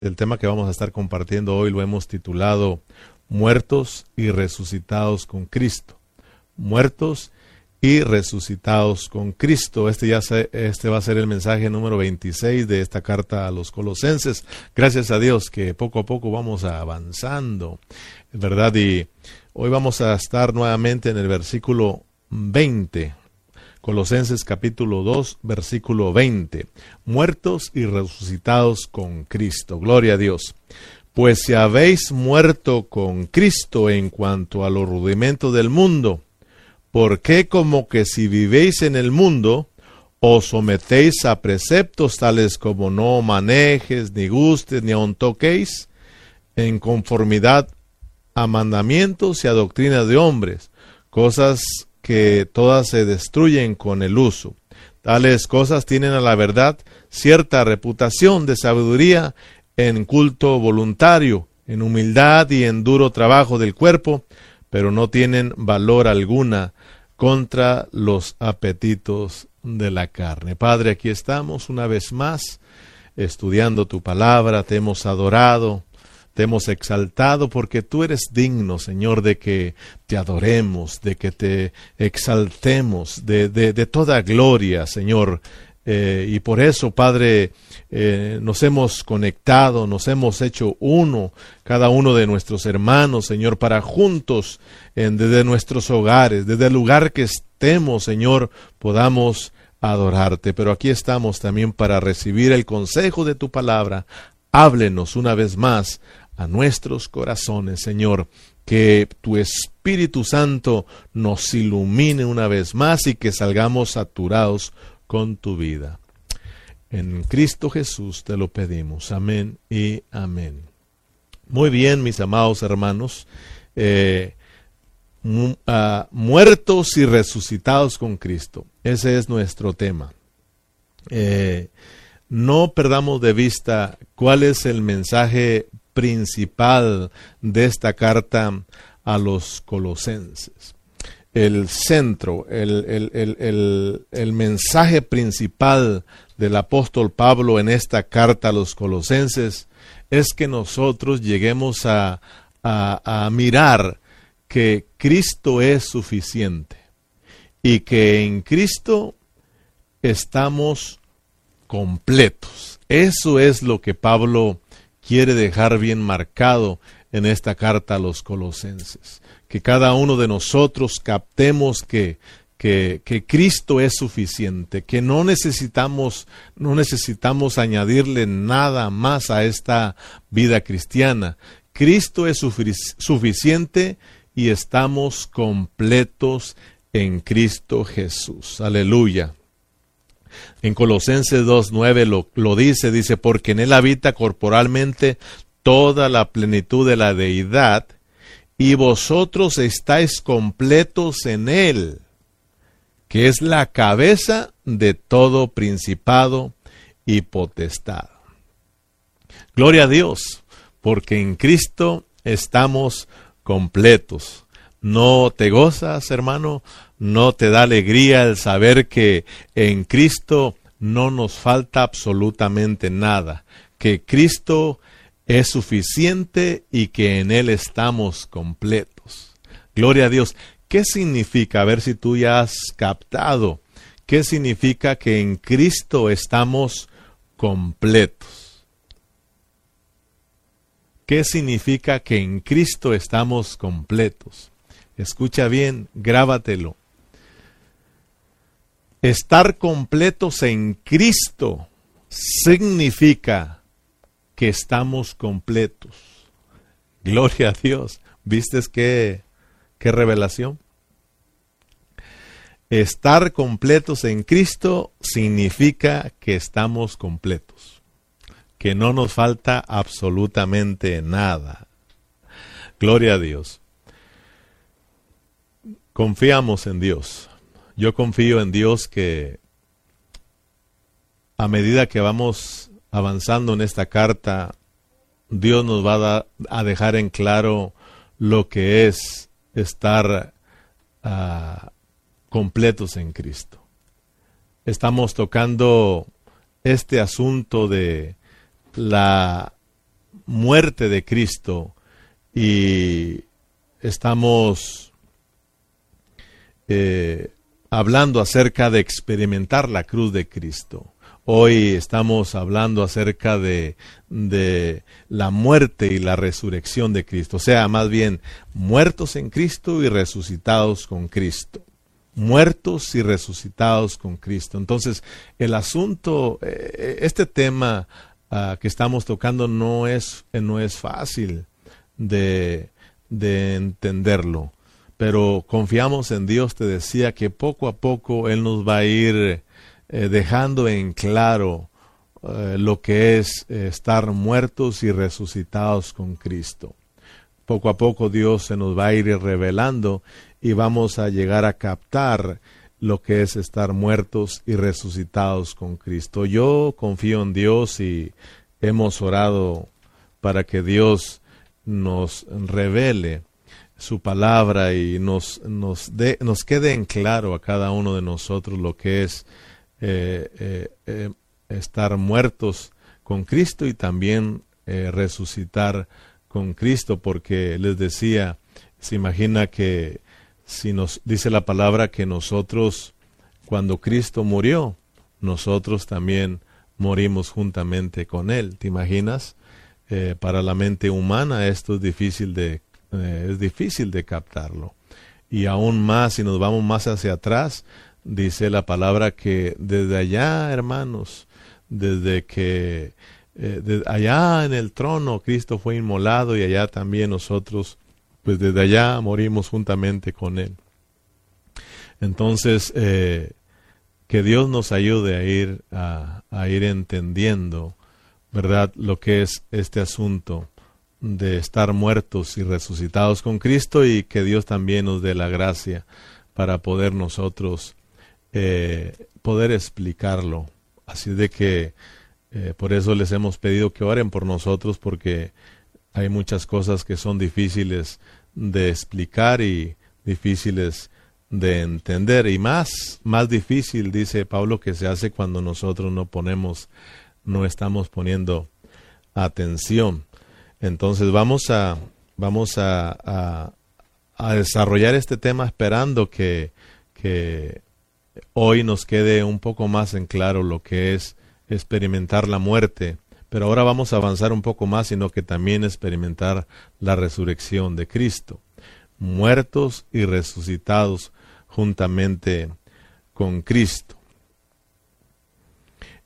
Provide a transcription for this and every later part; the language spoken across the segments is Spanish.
El tema que vamos a estar compartiendo hoy lo hemos titulado Muertos y resucitados con Cristo. Muertos y resucitados con Cristo. Este, ya este va a ser el mensaje número 26 de esta carta a los colosenses. Gracias a Dios que poco a poco vamos avanzando, ¿verdad? Y hoy vamos a estar nuevamente en el versículo 20. Colosenses capítulo 2, versículo 20. Muertos y resucitados con Cristo. Gloria a Dios. Pues si habéis muerto con Cristo en cuanto a los rudimentos del mundo, ¿por qué como que si vivéis en el mundo, os sometéis a preceptos tales como no manejes, ni gustes, ni aun toquéis, en conformidad a mandamientos y a doctrinas de hombres, cosas que todas se destruyen con el uso. Tales cosas tienen a la verdad cierta reputación de sabiduría en culto voluntario, en humildad y en duro trabajo del cuerpo, pero no tienen valor alguna contra los apetitos de la carne. Padre, aquí estamos una vez más estudiando tu palabra, te hemos adorado, te hemos exaltado porque tú eres digno, Señor, de que te adoremos, de que te exaltemos, de, de, toda gloria, Señor. Eh, y por eso, Padre, eh, nos hemos conectado, nos hemos hecho uno, cada uno de nuestros hermanos, Señor, para juntos, desde nuestros hogares, desde el lugar que estemos, Señor, podamos adorarte. Pero aquí estamos también para recibir el consejo de tu palabra. Háblenos una vez más a nuestros corazones, Señor. Que tu Espíritu Santo nos ilumine una vez más y que salgamos saturados con tu vida. En Cristo Jesús te lo pedimos. Amén y amén. Muy bien, mis amados hermanos. Eh, ah, muertos y resucitados con Cristo. Ese es nuestro tema. Eh, no perdamos de vista cuál es el mensaje principal de esta carta a los colosenses. El centro, el, el, mensaje principal del apóstol Pablo en esta carta a los colosenses es que nosotros lleguemos a, a, a mirar que Cristo es suficiente y que en Cristo estamos completos. Eso es lo que Pablo quiere dejar bien marcado en esta carta a los colosenses. Que cada uno de nosotros captemos que, que, que, Cristo es suficiente, que no necesitamos, no necesitamos añadirle nada más a esta vida cristiana. Cristo es suficiente y estamos completos en Cristo Jesús. Aleluya. En Colosenses 2.9 lo, lo dice, dice, porque en él habita corporalmente toda la plenitud de la deidad, y vosotros estáis completos en él, que es la cabeza de todo principado y potestad. Gloria a Dios, porque en Cristo estamos completos. ¿No te gozas, hermano? ¿No te da alegría el saber que en Cristo no nos falta absolutamente nada? Que Cristo es suficiente y que en Él estamos completos. Gloria a Dios. ¿Qué significa? A ver si tú ya has captado. ¿Qué significa que en Cristo estamos completos? ¿Qué significa que en Cristo estamos completos? Escucha bien, grábatelo. Estar completos en Cristo significa que estamos completos. Gloria a Dios. ¿Viste qué, qué revelación? Estar completos en Cristo significa que estamos completos, que no nos falta absolutamente nada. Gloria a Dios. Confiamos en Dios. Yo confío en Dios que a medida que vamos avanzando en esta carta, Dios nos va a, dejar en claro lo que es estar ah, completos en Cristo. Estamos tocando este asunto de la muerte de Cristo y estamos eh, hablando acerca de experimentar la cruz de Cristo. Hoy estamos hablando acerca de, de, la muerte y la resurrección de Cristo. O sea, más bien, muertos en Cristo y resucitados con Cristo. Muertos y resucitados con Cristo. Entonces, el asunto, eh, este tema ah, que estamos tocando no es, no es fácil de, de entenderlo. Pero confiamos en Dios, te decía que poco a poco Él nos va a ir eh, dejando en claro eh, lo que es eh, estar muertos y resucitados con Cristo. Poco a poco Dios se nos va a ir revelando y vamos a llegar a captar lo que es estar muertos y resucitados con Cristo. Yo confío en Dios y hemos orado para que Dios nos revele su palabra y nos, nos, nos quede en claro a cada uno de nosotros lo que es eh, eh, eh, estar muertos con Cristo y también resucitar con Cristo, porque les decía, se imagina que si nos dice la palabra que nosotros, cuando Cristo murió, nosotros también morimos juntamente con Él. ¿Te imaginas? para la mente humana esto es difícil de es difícil de captarlo. Y aún más, si nos vamos más hacia atrás, dice la palabra que desde allá, hermanos, desde que eh, allá en el trono Cristo fue inmolado y allá también nosotros, pues desde allá morimos juntamente con Él. Entonces, eh, que Dios nos ayude a ir, a ir entendiendo, ¿verdad?, lo que es este asunto de estar muertos y resucitados con Cristo y que Dios también nos dé la gracia para poder nosotros eh, poder explicarlo. Así de que eh, por eso les hemos pedido que oren por nosotros porque hay muchas cosas que son difíciles de explicar y difíciles de entender y más más difícil dice Pablo que se hace cuando nosotros no ponemos no estamos poniendo atención entonces vamos a vamos a, a, desarrollar este tema esperando que, que hoy nos quede un poco más en claro lo que es experimentar la muerte, pero ahora vamos a avanzar un poco más, sino que también experimentar la resurrección de Cristo, muertos y resucitados juntamente con Cristo.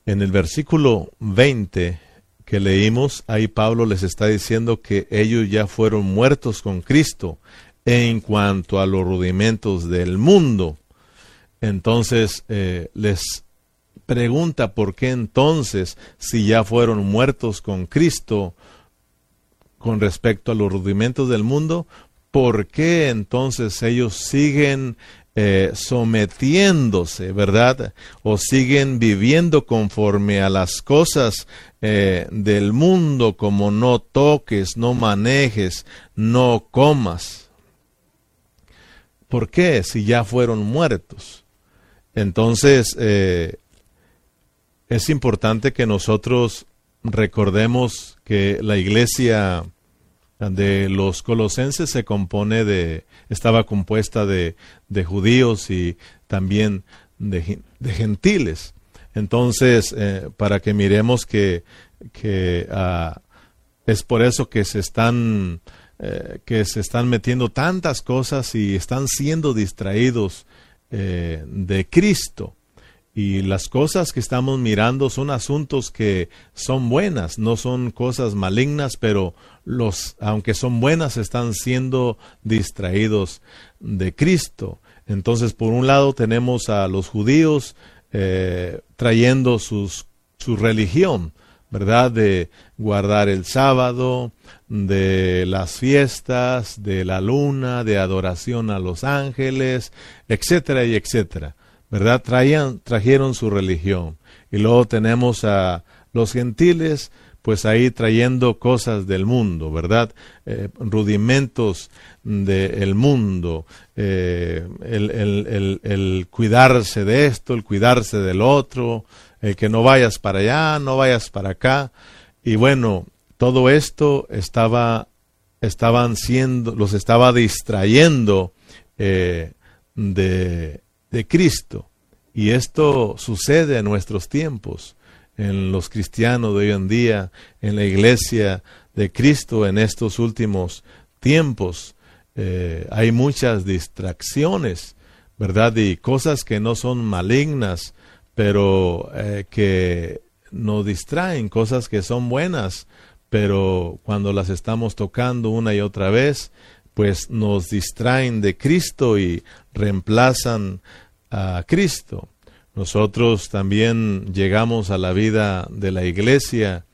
En el versículo 20 que leímos, ahí Pablo les está diciendo que ellos ya fueron muertos con Cristo en cuanto a los rudimentos del mundo. Entonces eh, les pregunta por qué entonces, si ya fueron muertos con Cristo con respecto a los rudimentos del mundo, ¿por qué entonces ellos siguen eh, sometiéndose, verdad? O siguen viviendo conforme a las cosas eh, del mundo, como no toques, no manejes, no comas. ¿Por qué si ya fueron muertos? Entonces, eh, es importante que nosotros recordemos que la iglesia de los colosenses se compone de, estaba compuesta de, de judíos y también de, gentiles. Entonces, eh, para que miremos que, que ah, es por eso que se están eh, que se están metiendo tantas cosas y están siendo distraídos eh, de Cristo. Y las cosas que estamos mirando son asuntos que son buenas, no son cosas malignas, pero los, aunque son buenas, están siendo distraídos de Cristo. Entonces, por un lado tenemos a los judíos eh, trayendo sus, su religión, ¿verdad? De guardar el sábado, de las fiestas, de la luna, de adoración a los ángeles, etcétera y etcétera, ¿verdad? Traían, trajeron su religión. Y luego tenemos a los gentiles, pues ahí trayendo cosas del mundo, ¿verdad? Eh, rudimentos del mundo, eh, el, el, el, cuidarse de esto, el cuidarse del otro, el que no vayas para allá, no vayas para acá. Y bueno, todo esto estaba, estaban siendo, los estaba distrayendo eh, de, de Cristo. Y esto sucede en nuestros tiempos, en los cristianos de hoy en día, en la iglesia de Cristo en estos últimos tiempos. Eh, hay muchas distracciones, ¿verdad? Y cosas que no son malignas, pero eh, que nos distraen, cosas que son buenas, pero cuando las estamos tocando una y otra vez, pues nos distraen de Cristo y reemplazan a Cristo. Nosotros también llegamos a la vida de la iglesia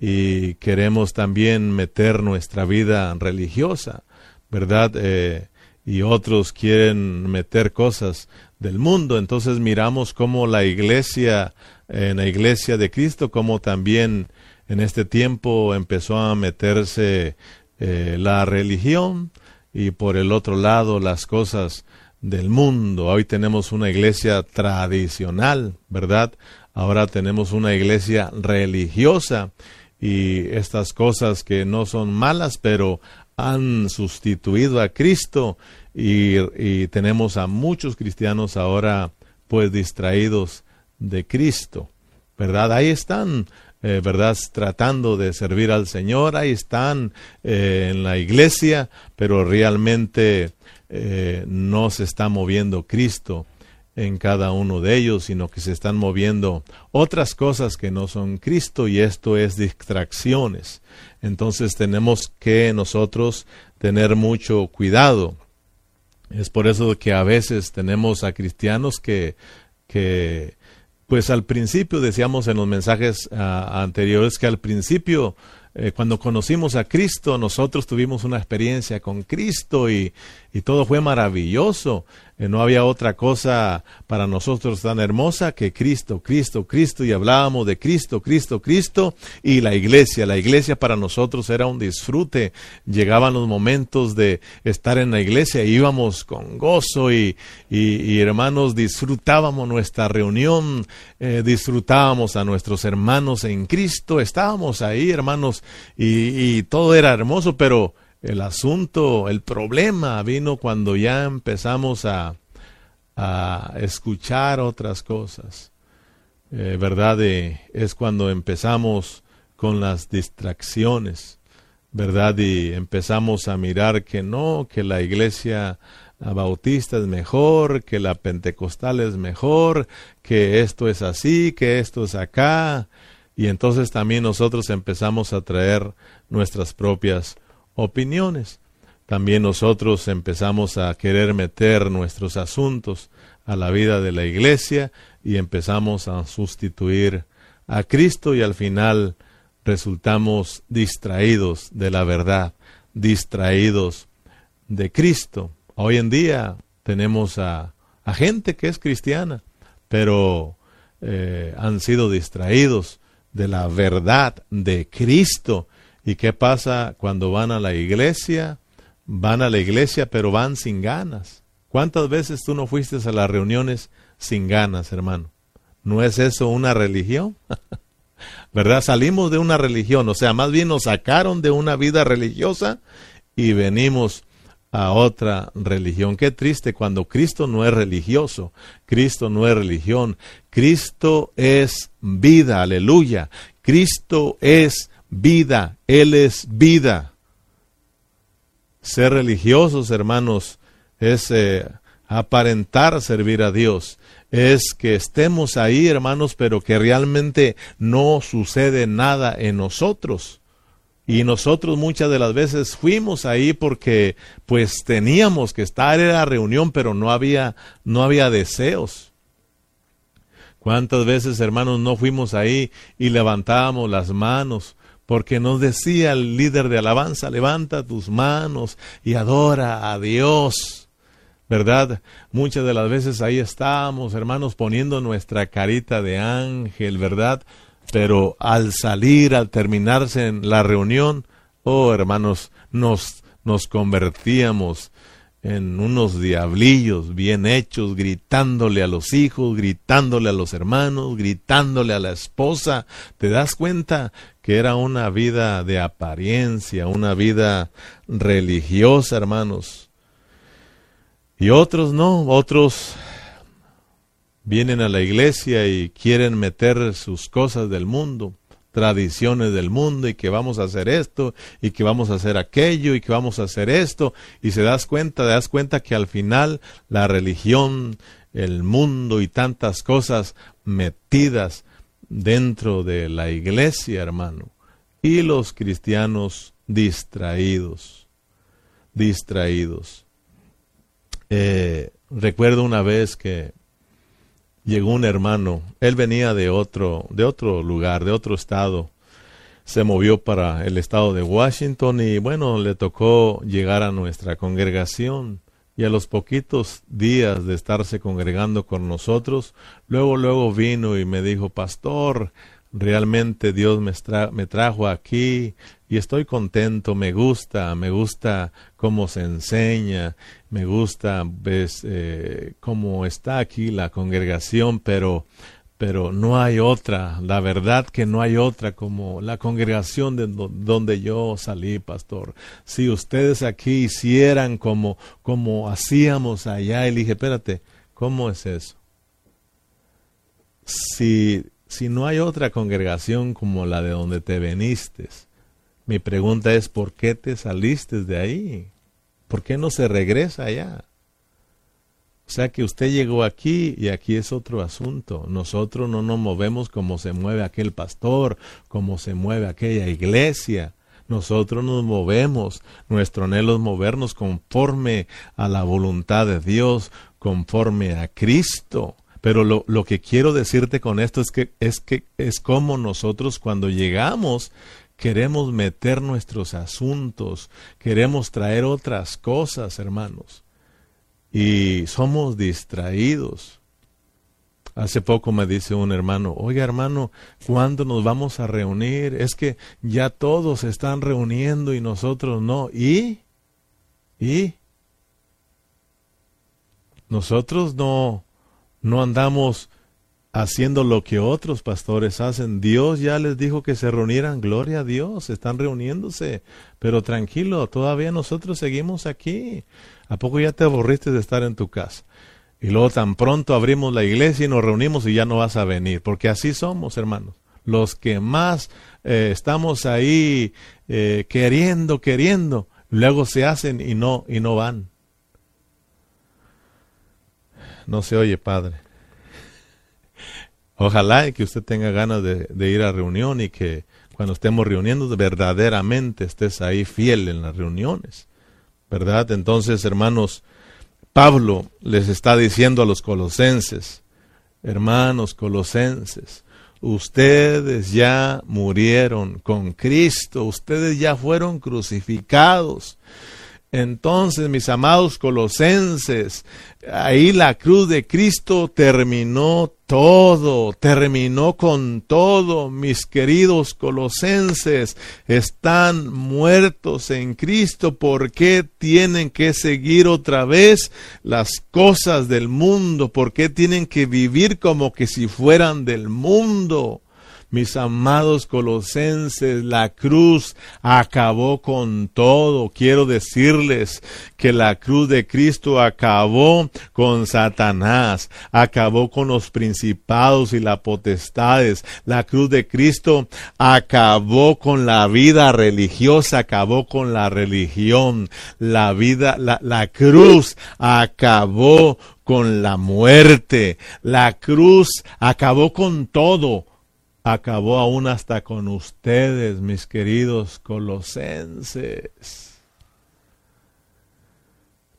y queremos también meter nuestra vida religiosa, ¿verdad? Eh, y otros quieren meter cosas del mundo. Entonces miramos cómo la iglesia, en la iglesia de Cristo, como también en este tiempo empezó a meterse eh, la religión y por el otro lado las cosas del mundo. Hoy tenemos una iglesia tradicional, ¿verdad? Ahora tenemos una iglesia religiosa y estas cosas que no son malas, pero han sustituido a Cristo y, tenemos a muchos cristianos ahora pues distraídos de Cristo, ¿verdad? Ahí están, eh, ¿verdad? Tratando de servir al Señor, ahí están eh, en la iglesia, pero realmente eh, no se está moviendo Cristo en cada uno de ellos, sino que se están moviendo otras cosas que no son Cristo y esto es distracciones. Entonces tenemos que nosotros tener mucho cuidado. Es por eso que a veces tenemos a cristianos que, pues al principio decíamos en los mensajes ah, anteriores que al principio eh, cuando conocimos a Cristo, nosotros tuvimos una experiencia con Cristo y, y todo fue maravilloso. Eh, no había otra cosa para nosotros tan hermosa que Cristo, Cristo, Cristo, y hablábamos de Cristo, Cristo, Cristo, y la iglesia. La iglesia para nosotros era un disfrute. Llegaban los momentos de estar en la iglesia, íbamos con gozo y, y, hermanos, disfrutábamos nuestra reunión, eh, disfrutábamos a nuestros hermanos en Cristo, estábamos ahí, hermanos, y, y todo era hermoso, pero el asunto, el problema vino cuando ya empezamos a, a escuchar otras cosas. Eh, ¿Verdad? es cuando empezamos con las distracciones, ¿verdad? Y empezamos a mirar que no, que la iglesia bautista es mejor, que la pentecostal es mejor, que esto es así, que esto es acá. Y entonces también nosotros empezamos a traer nuestras propias opiniones. También nosotros empezamos a querer meter nuestros asuntos a la vida de la iglesia y empezamos a sustituir a Cristo y al final resultamos distraídos de la verdad, distraídos de Cristo. Hoy en día tenemos a, gente que es cristiana, pero eh, han sido distraídos de la verdad de Cristo ¿Y qué pasa cuando van a la iglesia? Van a la iglesia pero van sin ganas. ¿Cuántas veces tú no fuiste a las reuniones sin ganas, hermano? ¿No es eso una religión? ¿Verdad? Salimos de una religión, o sea, más bien nos sacaron de una vida religiosa y venimos a otra religión. Qué triste cuando Cristo no es religioso, Cristo no es religión, Cristo es vida, aleluya. Cristo es vida, Él es vida. Ser religiosos, hermanos, es eh, aparentar servir a Dios. Es que estemos ahí, hermanos, pero que realmente no sucede nada en nosotros. Y nosotros muchas de las veces fuimos ahí porque pues teníamos que estar en la reunión, pero no había, no había deseos. ¿Cuántas veces, hermanos, no fuimos ahí y levantábamos las manos porque nos decía el líder de alabanza, levanta tus manos y adora a Dios. ¿Verdad? Muchas de las veces ahí estamos, hermanos, poniendo nuestra carita de ángel, ¿verdad? Pero al salir, al terminarse en la reunión, oh, hermanos, nos, nos convertíamos en unos diablillos bien hechos, gritándole a los hijos, gritándole a los hermanos, gritándole a la esposa. ¿Te das cuenta que era una vida de apariencia, una vida religiosa, hermanos? Y otros no, otros vienen a la iglesia y quieren meter sus cosas del mundo tradiciones del mundo y que vamos a hacer esto y que vamos a hacer aquello y que vamos a hacer esto y se das cuenta, te das cuenta que al final la religión, el mundo y tantas cosas metidas dentro de la iglesia, hermano, y los cristianos distraídos, distraídos. Eh, recuerdo una vez que llegó un hermano, él venía de otro, de otro lugar, de otro estado, se movió para el estado de Washington y bueno, le tocó llegar a nuestra congregación. Y a los poquitos días de estarse congregando con nosotros, luego, luego vino y me dijo, pastor, realmente Dios me, me, trajo aquí y estoy contento, me gusta, me gusta cómo se enseña, me gusta ves, eh, cómo está aquí la congregación, pero, pero no hay otra, la verdad que no hay otra como la congregación de donde yo salí, pastor. Si ustedes aquí hicieran como, como hacíamos allá, y dije, espérate, ¿cómo es eso? Si si no hay otra congregación como la de donde te veniste, mi pregunta es, ¿por qué te saliste de ahí? ¿Por qué no se regresa allá? O sea que usted llegó aquí y aquí es otro asunto. Nosotros no nos movemos como se mueve aquel pastor, como se mueve aquella iglesia. Nosotros nos movemos, nuestro anhelo es movernos conforme a la voluntad de Dios, conforme a Cristo. Pero lo, lo, que quiero decirte con esto es que es que es como nosotros cuando llegamos queremos meter nuestros asuntos, queremos traer otras cosas, hermanos. Y somos distraídos. Hace poco me dice un hermano, oiga hermano, ¿cuándo nos vamos a reunir? Es que ya todos se están reuniendo y nosotros no. ¿Y? ¿Y? Nosotros no, no andamos haciendo lo que otros pastores hacen. Dios ya les dijo que se reunieran, gloria a Dios, están reuniéndose, pero tranquilo, todavía nosotros seguimos aquí. ¿A poco ya te aburriste de estar en tu casa? Y luego tan pronto abrimos la iglesia y nos reunimos y ya no vas a venir, porque así somos, hermanos. Los que más eh, estamos ahí eh, queriendo, queriendo, luego se hacen y no, y no van. No se oye, Padre. Ojalá que usted tenga ganas de, ir a reunión y que cuando estemos reuniendo verdaderamente estés ahí fiel en las reuniones. ¿Verdad? Entonces, hermanos, Pablo les está diciendo a los colosenses, hermanos colosenses, ustedes ya murieron con Cristo, ustedes ya fueron crucificados. Entonces, mis amados colosenses, ahí la cruz de Cristo terminó todo, terminó con todo, mis queridos colosenses, están muertos en Cristo, ¿por qué tienen que seguir otra vez las cosas del mundo? ¿Por qué tienen que vivir como que si fueran del mundo? Mis amados colosenses, la cruz acabó con todo. Quiero decirles que la cruz de Cristo acabó con Satanás, acabó con los principados y las potestades. La cruz de Cristo acabó con la vida religiosa, acabó con la religión. La vida, la, la cruz acabó con la muerte. La cruz acabó con todo acabó aún hasta con ustedes, mis queridos colosenses.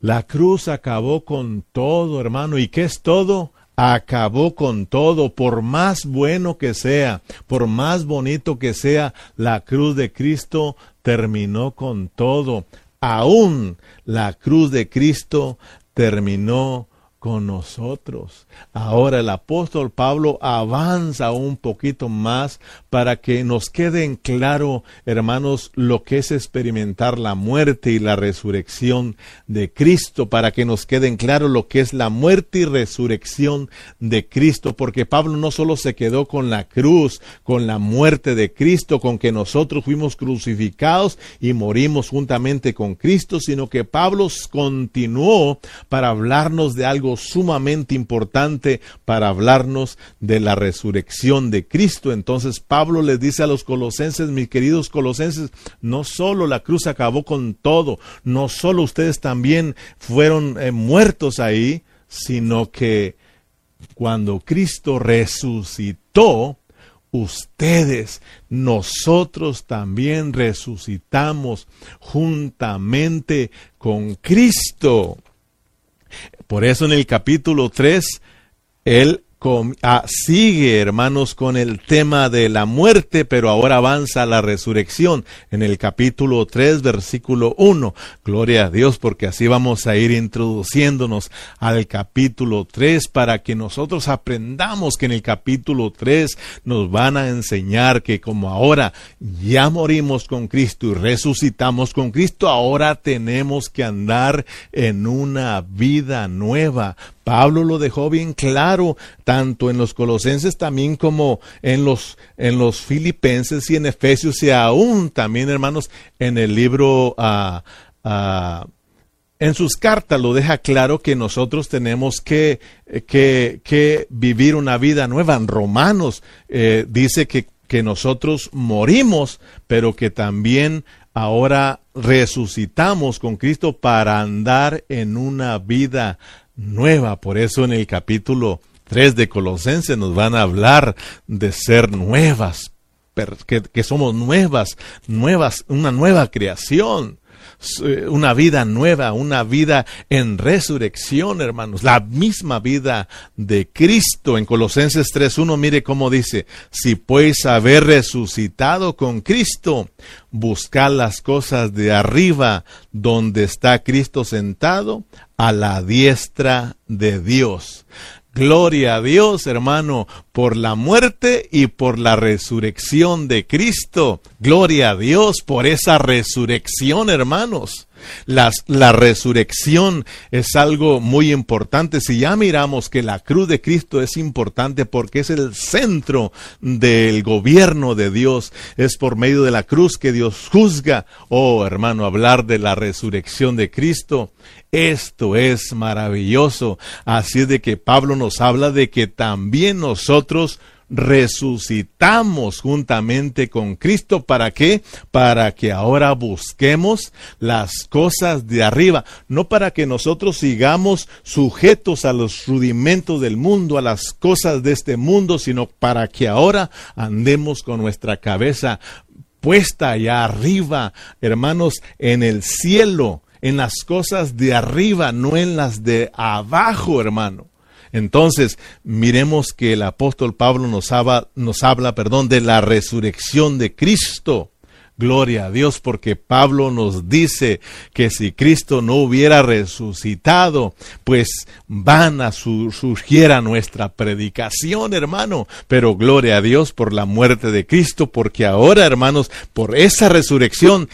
La cruz acabó con todo, hermano. ¿Y qué es todo? Acabó con todo, por más bueno que sea, por más bonito que sea, la cruz de Cristo terminó con todo. Aún la cruz de Cristo terminó con nosotros. Ahora el apóstol Pablo avanza un poquito más para que nos quede en claro, hermanos, lo que es experimentar la muerte y la resurrección de Cristo, para que nos quede en claro lo que es la muerte y resurrección de Cristo, porque Pablo no solo se quedó con la cruz, con la muerte de Cristo, con que nosotros fuimos crucificados y morimos juntamente con Cristo, sino que Pablo continuó para hablarnos de algo sumamente importante para hablarnos de la resurrección de Cristo. Entonces Pablo les dice a los colosenses, mis queridos colosenses, no solo la cruz acabó con todo, no solo ustedes también fueron eh, muertos ahí, sino que cuando Cristo resucitó, ustedes, nosotros también resucitamos juntamente con Cristo. Por eso en el capítulo 3, él Ah, sigue, hermanos, con el tema de la muerte, pero ahora avanza la resurrección en el capítulo 3, versículo 1. Gloria a Dios, porque así vamos a ir introduciéndonos al capítulo 3 para que nosotros aprendamos que en el capítulo 3 nos van a enseñar que como ahora ya morimos con Cristo y resucitamos con Cristo, ahora tenemos que andar en una vida nueva Pablo lo dejó bien claro, tanto en los colosenses también como en los, en los filipenses y en Efesios y aún también, hermanos, en el libro, uh, en sus cartas lo deja claro que nosotros tenemos que, que, que vivir una vida nueva. En Romanos eh, dice que, que nosotros morimos, pero que también ahora resucitamos con Cristo para andar en una vida nueva. Por eso en el capítulo 3 de Colosenses nos van a hablar de ser nuevas, que, somos nuevas, nuevas, una nueva creación eh, una vida nueva, una vida en resurrección, hermanos, la misma vida de Cristo. En Colosenses 3.1, mire cómo dice, si pues haber resucitado con Cristo, buscar las cosas de arriba, donde está Cristo sentado, a la diestra de Dios. Gloria a Dios, hermano, por la muerte y por la resurrección de Cristo. Gloria a Dios por esa resurrección, hermanos. La resurrección es algo muy importante. Si ya miramos que la cruz de Cristo es importante porque es el centro del gobierno de Dios, es por medio de la cruz que Dios juzga. Oh, hermano, hablar de la resurrección de Cristo esto es maravilloso. Así es de que Pablo nos habla de que también nosotros resucitamos juntamente con Cristo. ¿Para qué? Para que ahora busquemos las cosas de arriba, no para que nosotros sigamos sujetos a los rudimentos del mundo, a las cosas de este mundo, sino para que ahora andemos con nuestra cabeza puesta allá arriba, hermanos, en el cielo en las cosas de arriba, no en las de abajo, hermano. Entonces, miremos que el apóstol Pablo nos habla, nos habla perdón, de la resurrección de Cristo. Gloria a Dios, porque Pablo nos dice que si Cristo no hubiera resucitado, pues van a surgiera nuestra predicación, hermano. Pero gloria a Dios por la muerte de Cristo, porque ahora, hermanos, por esa resurrección,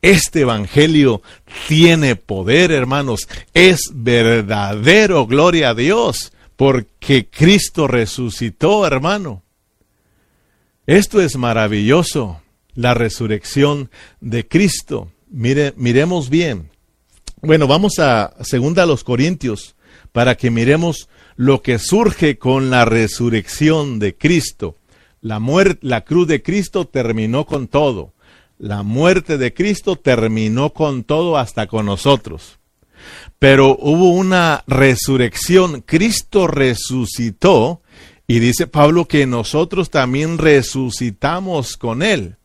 este Evangelio tiene poder, hermanos. Es verdadero, gloria a Dios, porque Cristo resucitó, hermano. Esto es maravilloso, la resurrección de Cristo. Mire, miremos bien. Bueno, vamos a segunda los Corintios para que miremos lo que surge con la resurrección de Cristo. La muerte, la cruz de Cristo terminó con todo la muerte de Cristo terminó con todo hasta con nosotros. Pero hubo una resurrección. Cristo resucitó y dice Pablo que nosotros también resucitamos con Él.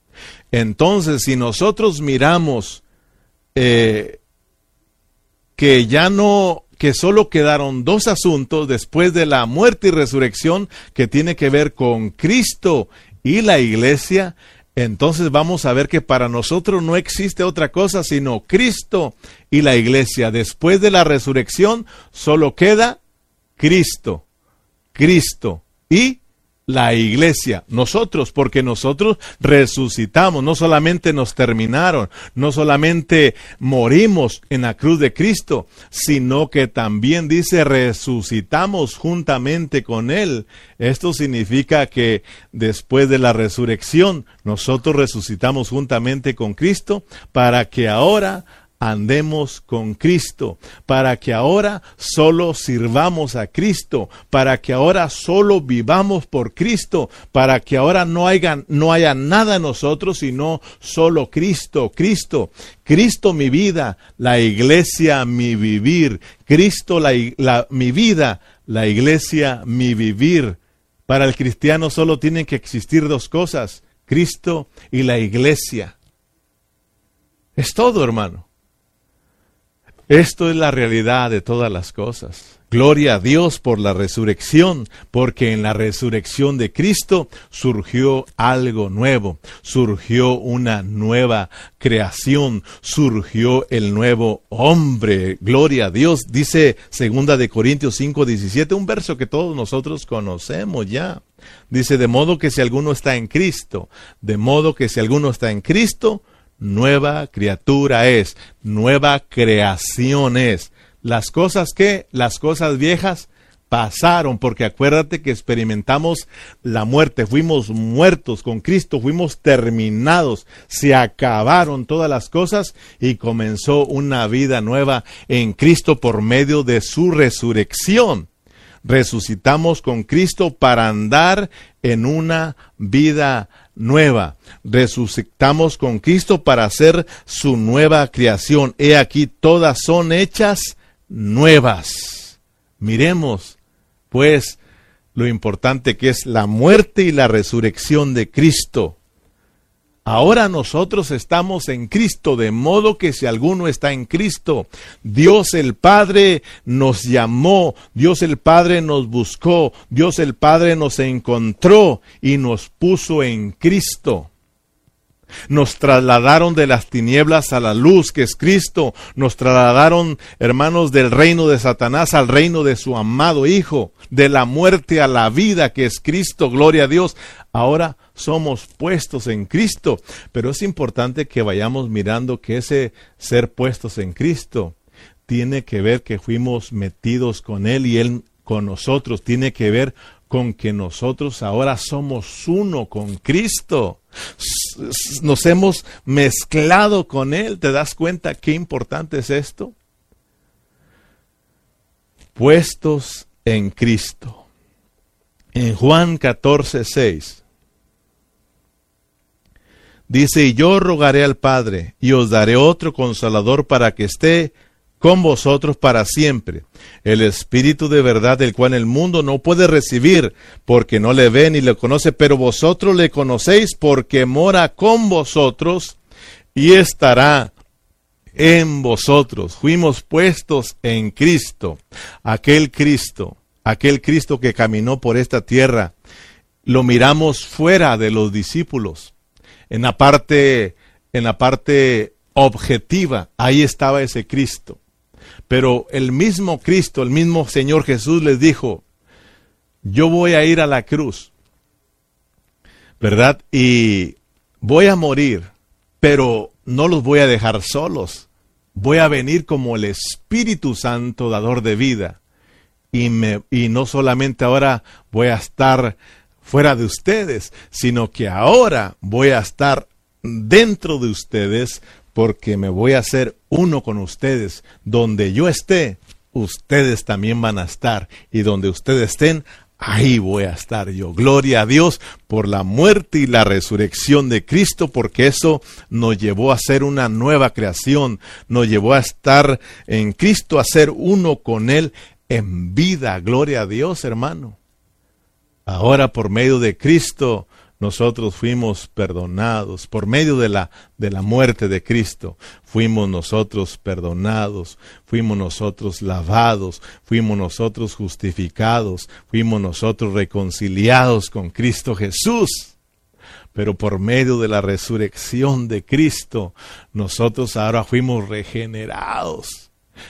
Entonces, si nosotros miramos eh, que ya no, que solo quedaron dos asuntos después de la muerte y resurrección que tiene que ver con Cristo y la iglesia, entonces vamos a ver que para nosotros no existe otra cosa sino Cristo y la iglesia. Después de la resurrección solo queda Cristo, Cristo y la iglesia, nosotros, porque nosotros resucitamos, no solamente nos terminaron, no solamente morimos en la cruz de Cristo, sino que también dice resucitamos juntamente con Él. Esto significa que después de la resurrección, nosotros resucitamos juntamente con Cristo para que ahora andemos con Cristo, para que ahora solo sirvamos a Cristo, para que ahora solo vivamos por Cristo, para que ahora no haya, nada en nosotros sino solo Cristo, Cristo, Cristo mi vida, la iglesia mi vivir, Cristo la, mi vida, la iglesia mi vivir. Para el cristiano solo tienen que existir dos cosas, Cristo y la iglesia. Es todo, hermano. Esto es la realidad de todas las cosas. Gloria a Dios por la resurrección, porque en la resurrección de Cristo surgió algo nuevo, surgió una nueva creación, surgió el nuevo hombre. Gloria a Dios, dice segunda de Corintios 5, 17, un verso que todos nosotros conocemos ya. Dice, de modo que si alguno está en Cristo, de modo que si alguno está en Cristo, nueva criatura es, nueva creación es. Las cosas que, las cosas viejas pasaron, porque acuérdate que experimentamos la muerte, fuimos muertos con Cristo, fuimos terminados, se acabaron todas las cosas y comenzó una vida nueva en Cristo por medio de su resurrección. Resucitamos con Cristo para andar en una vida nueva. Resucitamos con Cristo para hacer su nueva creación. He aquí, todas son hechas nuevas. Miremos, pues, lo importante que es la muerte y la resurrección de Cristo. Ahora nosotros estamos en Cristo, de modo que si alguno está en Cristo, Dios el Padre nos llamó, Dios el Padre nos buscó, Dios el Padre nos encontró y nos puso en Cristo. Nos trasladaron de las tinieblas a la luz, que es Cristo. Nos trasladaron, hermanos, del reino de Satanás al reino de su amado Hijo. De la muerte a la vida, que es Cristo. Gloria a Dios. Ahora somos puestos en Cristo. Pero es importante que vayamos mirando que ese ser puestos en Cristo tiene que ver que fuimos metidos con Él y Él con nosotros. Tiene que ver con que nosotros ahora somos uno con Cristo. Nos hemos mezclado con Él. ¿Te das cuenta qué importante es esto? Puestos en Cristo. En Juan 14, 6. Dice, y yo rogaré al Padre, y os daré otro consolador para que esté con vosotros para siempre. El Espíritu de verdad, del cual el mundo no puede recibir, porque no le ve ni le conoce, pero vosotros le conocéis porque mora con vosotros y estará en vosotros. Fuimos puestos en Cristo, aquel Cristo, aquel Cristo que caminó por esta tierra. Lo miramos fuera de los discípulos. En la parte, en la parte objetiva, ahí estaba ese Cristo. Pero el mismo Cristo, el mismo Señor Jesús les dijo, yo voy a ir a la cruz, ¿verdad? Y voy a morir, pero no los voy a dejar solos. Voy a venir como el Espíritu Santo, dador de vida. Y, me, y no solamente ahora voy a estar fuera de ustedes, sino que ahora voy a estar dentro de ustedes porque me voy a hacer uno con ustedes. Donde yo esté, ustedes también van a estar. Y donde ustedes estén, ahí voy a estar yo. Gloria a Dios por la muerte y la resurrección de Cristo, porque eso nos llevó a ser una nueva creación, nos llevó a estar en Cristo, a ser uno con Él en vida. Gloria a Dios, hermano. Ahora por medio de Cristo nosotros fuimos perdonados por medio de la, de la muerte de Cristo. Fuimos nosotros perdonados, fuimos nosotros lavados, fuimos nosotros justificados, fuimos nosotros reconciliados con Cristo Jesús. Pero por medio de la resurrección de Cristo, nosotros ahora fuimos regenerados.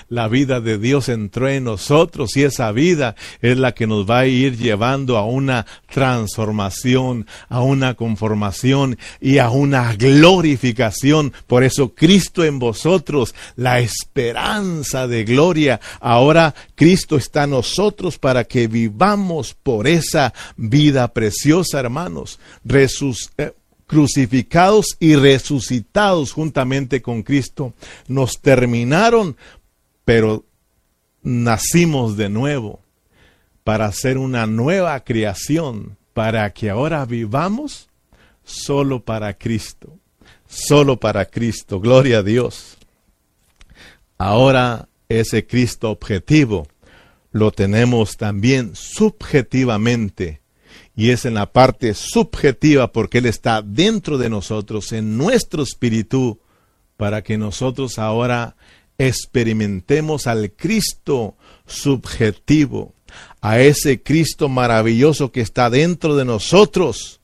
La vida de Dios entró en nosotros y esa vida es la que nos va a ir llevando a una transformación, a una conformación y a una glorificación. Por eso Cristo en vosotros, la esperanza de gloria. Ahora Cristo está en nosotros para que vivamos por esa vida preciosa, hermanos. Eh, crucificados y resucitados juntamente con Cristo, nos terminaron, pero nacimos de nuevo para hacer una nueva creación, para que ahora vivamos solo para Cristo, solo para Cristo, gloria a Dios. Ahora ese Cristo objetivo lo tenemos también subjetivamente y es en la parte subjetiva porque Él está dentro de nosotros, en nuestro espíritu, para que nosotros ahora experimentemos al Cristo subjetivo, a ese Cristo maravilloso que está dentro de nosotros,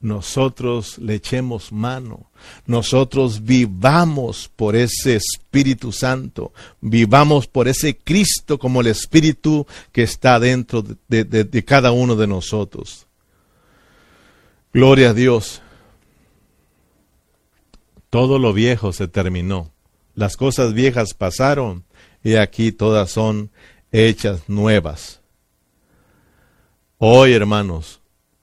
nosotros le echemos mano, nosotros vivamos por ese Espíritu Santo, vivamos por ese Cristo como el Espíritu que está dentro de, de cada uno de nosotros. Gloria a Dios. Todo lo viejo se terminó. Las cosas viejas pasaron y aquí todas son hechas nuevas. Hoy, hermanos,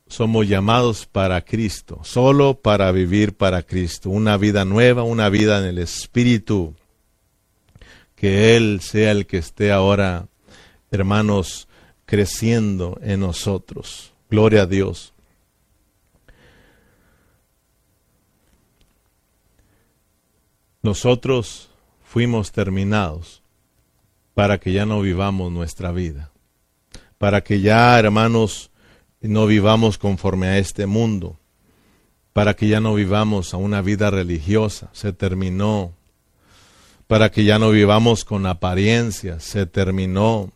somos llamados para Cristo, solo para vivir para Cristo, una vida nueva, una vida en el Espíritu. Que Él sea el que esté ahora, hermanos, creciendo en nosotros. Gloria a Dios. Nosotros fuimos terminados para que ya no vivamos nuestra vida, para que ya, hermanos, no vivamos conforme a este mundo, para que ya no vivamos a una vida religiosa, se terminó, para que ya no vivamos con apariencia, se terminó,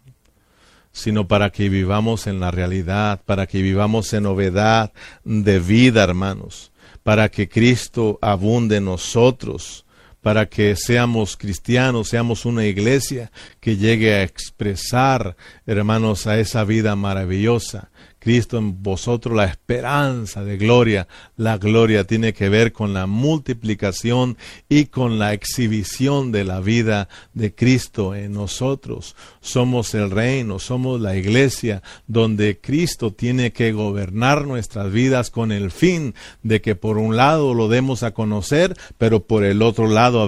sino para que vivamos en la realidad, para que vivamos en novedad de vida, hermanos, para que Cristo abunde en nosotros, para que seamos cristianos, seamos una iglesia que llegue a expresar, hermanos, a esa vida maravillosa Cristo en vosotros la esperanza de gloria. La gloria tiene que ver con la multiplicación y con la exhibición de la vida de Cristo en nosotros. Somos el reino, somos la iglesia donde Cristo tiene que gobernar nuestras vidas con el fin de que por un lado lo demos a conocer, pero por el otro lado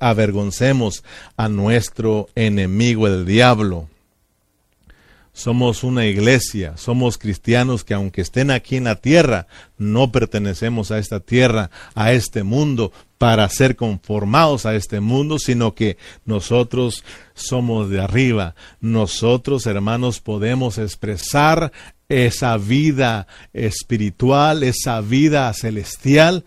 avergoncemos a nuestro enemigo el diablo. Somos una iglesia, somos cristianos que aunque estén aquí en la tierra, no pertenecemos a esta tierra, a este mundo, para ser conformados a este mundo, sino que nosotros somos de arriba. Nosotros, hermanos, podemos expresar esa vida espiritual, esa vida celestial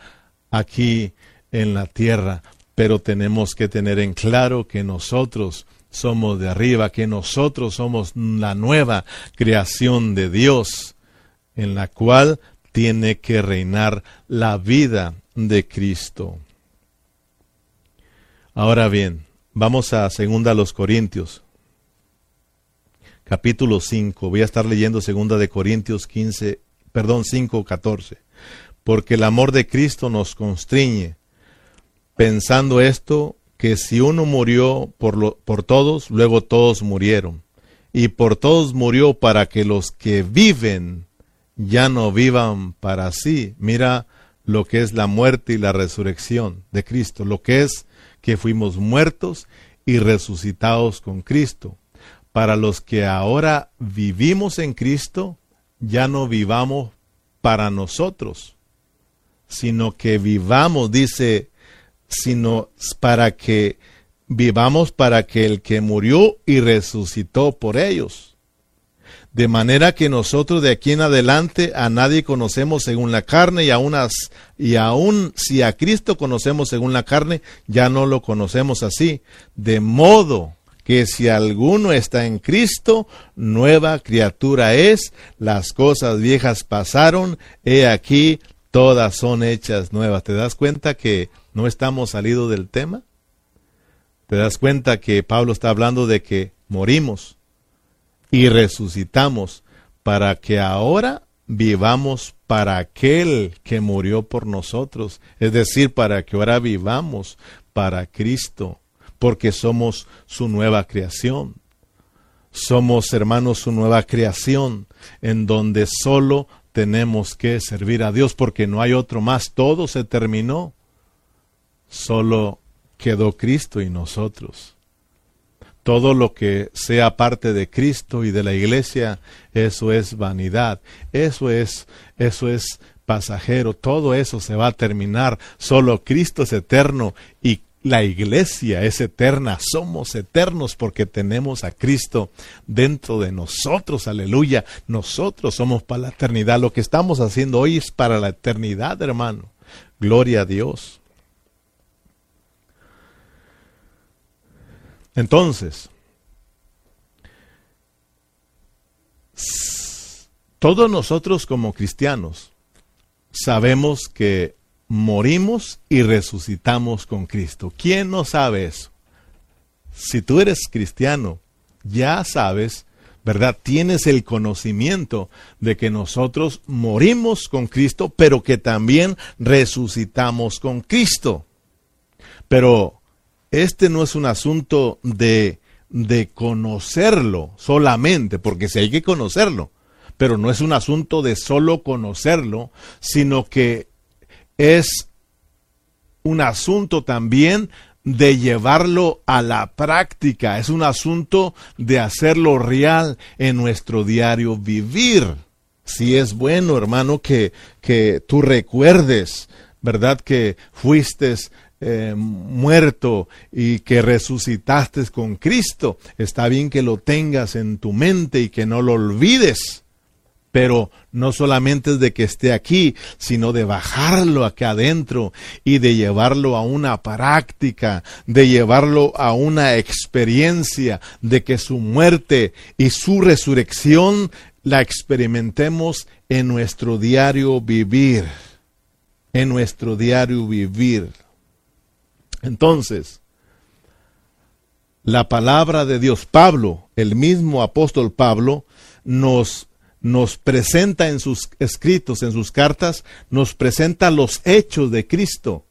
aquí en la tierra. Pero tenemos que tener en claro que nosotros somos de arriba, que nosotros somos la nueva creación de Dios, en la cual tiene que reinar la vida de Cristo. Ahora bien, vamos a segunda los Corintios, capítulo 5. Voy a estar leyendo segunda de Corintios 15, perdón, 5, 14. Porque el amor de Cristo nos constriñe. Pensando esto, que si uno murió por, lo, por todos, luego todos murieron. Y por todos murió para que los que viven ya no vivan para sí. Mira lo que es la muerte y la resurrección de Cristo, lo que es que fuimos muertos y resucitados con Cristo. Para los que ahora vivimos en Cristo, ya no vivamos para nosotros, sino que vivamos, dice sino para que vivamos para que el que murió y resucitó por ellos. De manera que nosotros de aquí en adelante a nadie conocemos según la carne y aún, y aún si a Cristo conocemos según la carne, ya no lo conocemos así. De modo que si alguno está en Cristo, nueva criatura es, las cosas viejas pasaron, he aquí, todas son hechas nuevas. ¿Te das cuenta que no estamos salidos del tema? Te das cuenta que Pablo está hablando de que morimos y resucitamos para que ahora vivamos para aquel que murió por nosotros, es decir, para que ahora vivamos para Cristo, porque somos su nueva creación. Somos, hermanos, su nueva creación, en donde solo tenemos que servir a Dios, porque no hay otro más, todo se terminó. Solo quedó Cristo y nosotros. Todo lo que sea parte de Cristo y de la iglesia, eso es vanidad. Eso es, eso es pasajero. Todo eso se va a terminar. Solo Cristo es eterno y la iglesia es eterna. Somos eternos porque tenemos a Cristo dentro de nosotros. Aleluya. Nosotros somos para la eternidad. Lo que estamos haciendo hoy es para la eternidad, hermano. Gloria a Dios. Entonces, todos nosotros como cristianos sabemos que morimos y resucitamos con Cristo. ¿Quién no sabe eso? Si tú eres cristiano, ya sabes, ¿verdad? Tienes el conocimiento de que nosotros morimos con Cristo, pero que también resucitamos con Cristo. Pero este no es un asunto de, de conocerlo solamente, porque si hay que conocerlo, pero no es un asunto de solo conocerlo, sino que es un asunto también de llevarlo a la práctica, es un asunto de hacerlo real en nuestro diario vivir. Si es bueno, hermano, que, que tú recuerdes, ¿verdad? Que fuiste eh, muerto y que resucitaste con Cristo. Está bien que lo tengas en tu mente y que no lo olvides. Pero no solamente es de que esté aquí, sino de bajarlo acá adentro y de llevarlo a una práctica, de llevarlo a una experiencia, de que su muerte y su resurrección la experimentemos en nuestro diario vivir, en nuestro diario vivir. Entonces, la palabra de Dios, Pablo, el mismo apóstol Pablo, nos, nos presenta en sus escritos, en sus cartas, nos presenta los hechos de Cristo.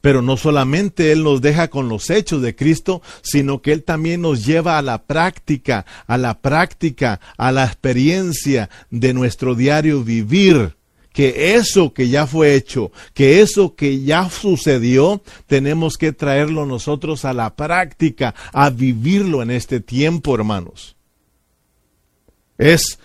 Pero no solamente Él nos deja con los hechos de Cristo, sino que Él también nos lleva a la práctica, a la práctica, a la experiencia de nuestro diario vivir que eso que ya fue hecho, que eso que ya sucedió, tenemos que traerlo nosotros a la práctica, a vivirlo en este tiempo, hermanos. Es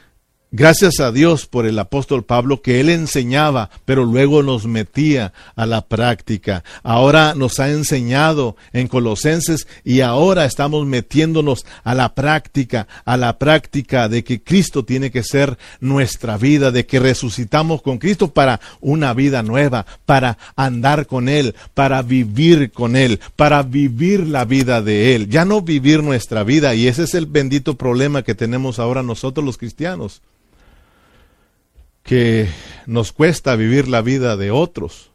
Gracias a Dios por el apóstol Pablo que él enseñaba, pero luego nos metía a la práctica. Ahora nos ha enseñado en Colosenses y ahora estamos metiéndonos a la práctica, a la práctica de que Cristo tiene que ser nuestra vida, de que resucitamos con Cristo para una vida nueva, para andar con Él, para vivir con Él, para vivir la vida de Él. Ya no vivir nuestra vida y ese es el bendito problema que tenemos ahora nosotros los cristianos que nos cuesta vivir la vida de otros.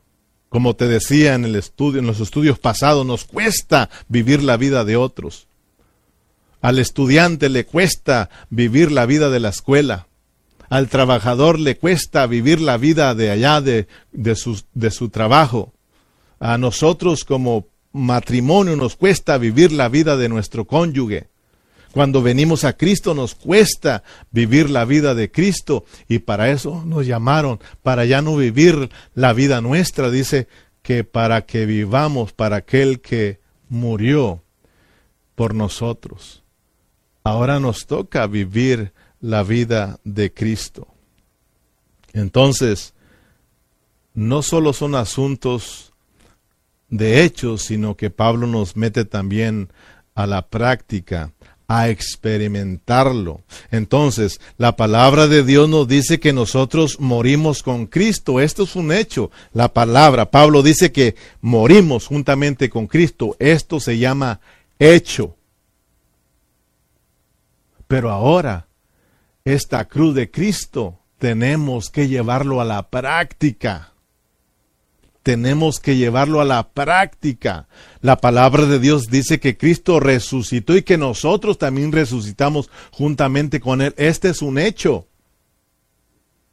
Como te decía en el estudio, en los estudios pasados, nos cuesta vivir la vida de otros. Al estudiante le cuesta vivir la vida de la escuela. Al trabajador le cuesta vivir la vida de allá de, de, su, de su trabajo. A nosotros como matrimonio nos cuesta vivir la vida de nuestro cónyuge. Cuando venimos a Cristo nos cuesta vivir la vida de Cristo y para eso nos llamaron, para ya no vivir la vida nuestra, dice que para que vivamos para aquel que murió por nosotros. Ahora nos toca vivir la vida de Cristo. Entonces, no solo son asuntos de hechos, sino que Pablo nos mete también a la práctica a experimentarlo. Entonces, la palabra de Dios nos dice que nosotros morimos con Cristo. Esto es un hecho. La palabra, Pablo dice que morimos juntamente con Cristo. Esto se llama hecho. Pero ahora, esta cruz de Cristo tenemos que llevarlo a la práctica. Tenemos que llevarlo a la práctica. La palabra de Dios dice que Cristo resucitó y que nosotros también resucitamos juntamente con Él. Este es un hecho.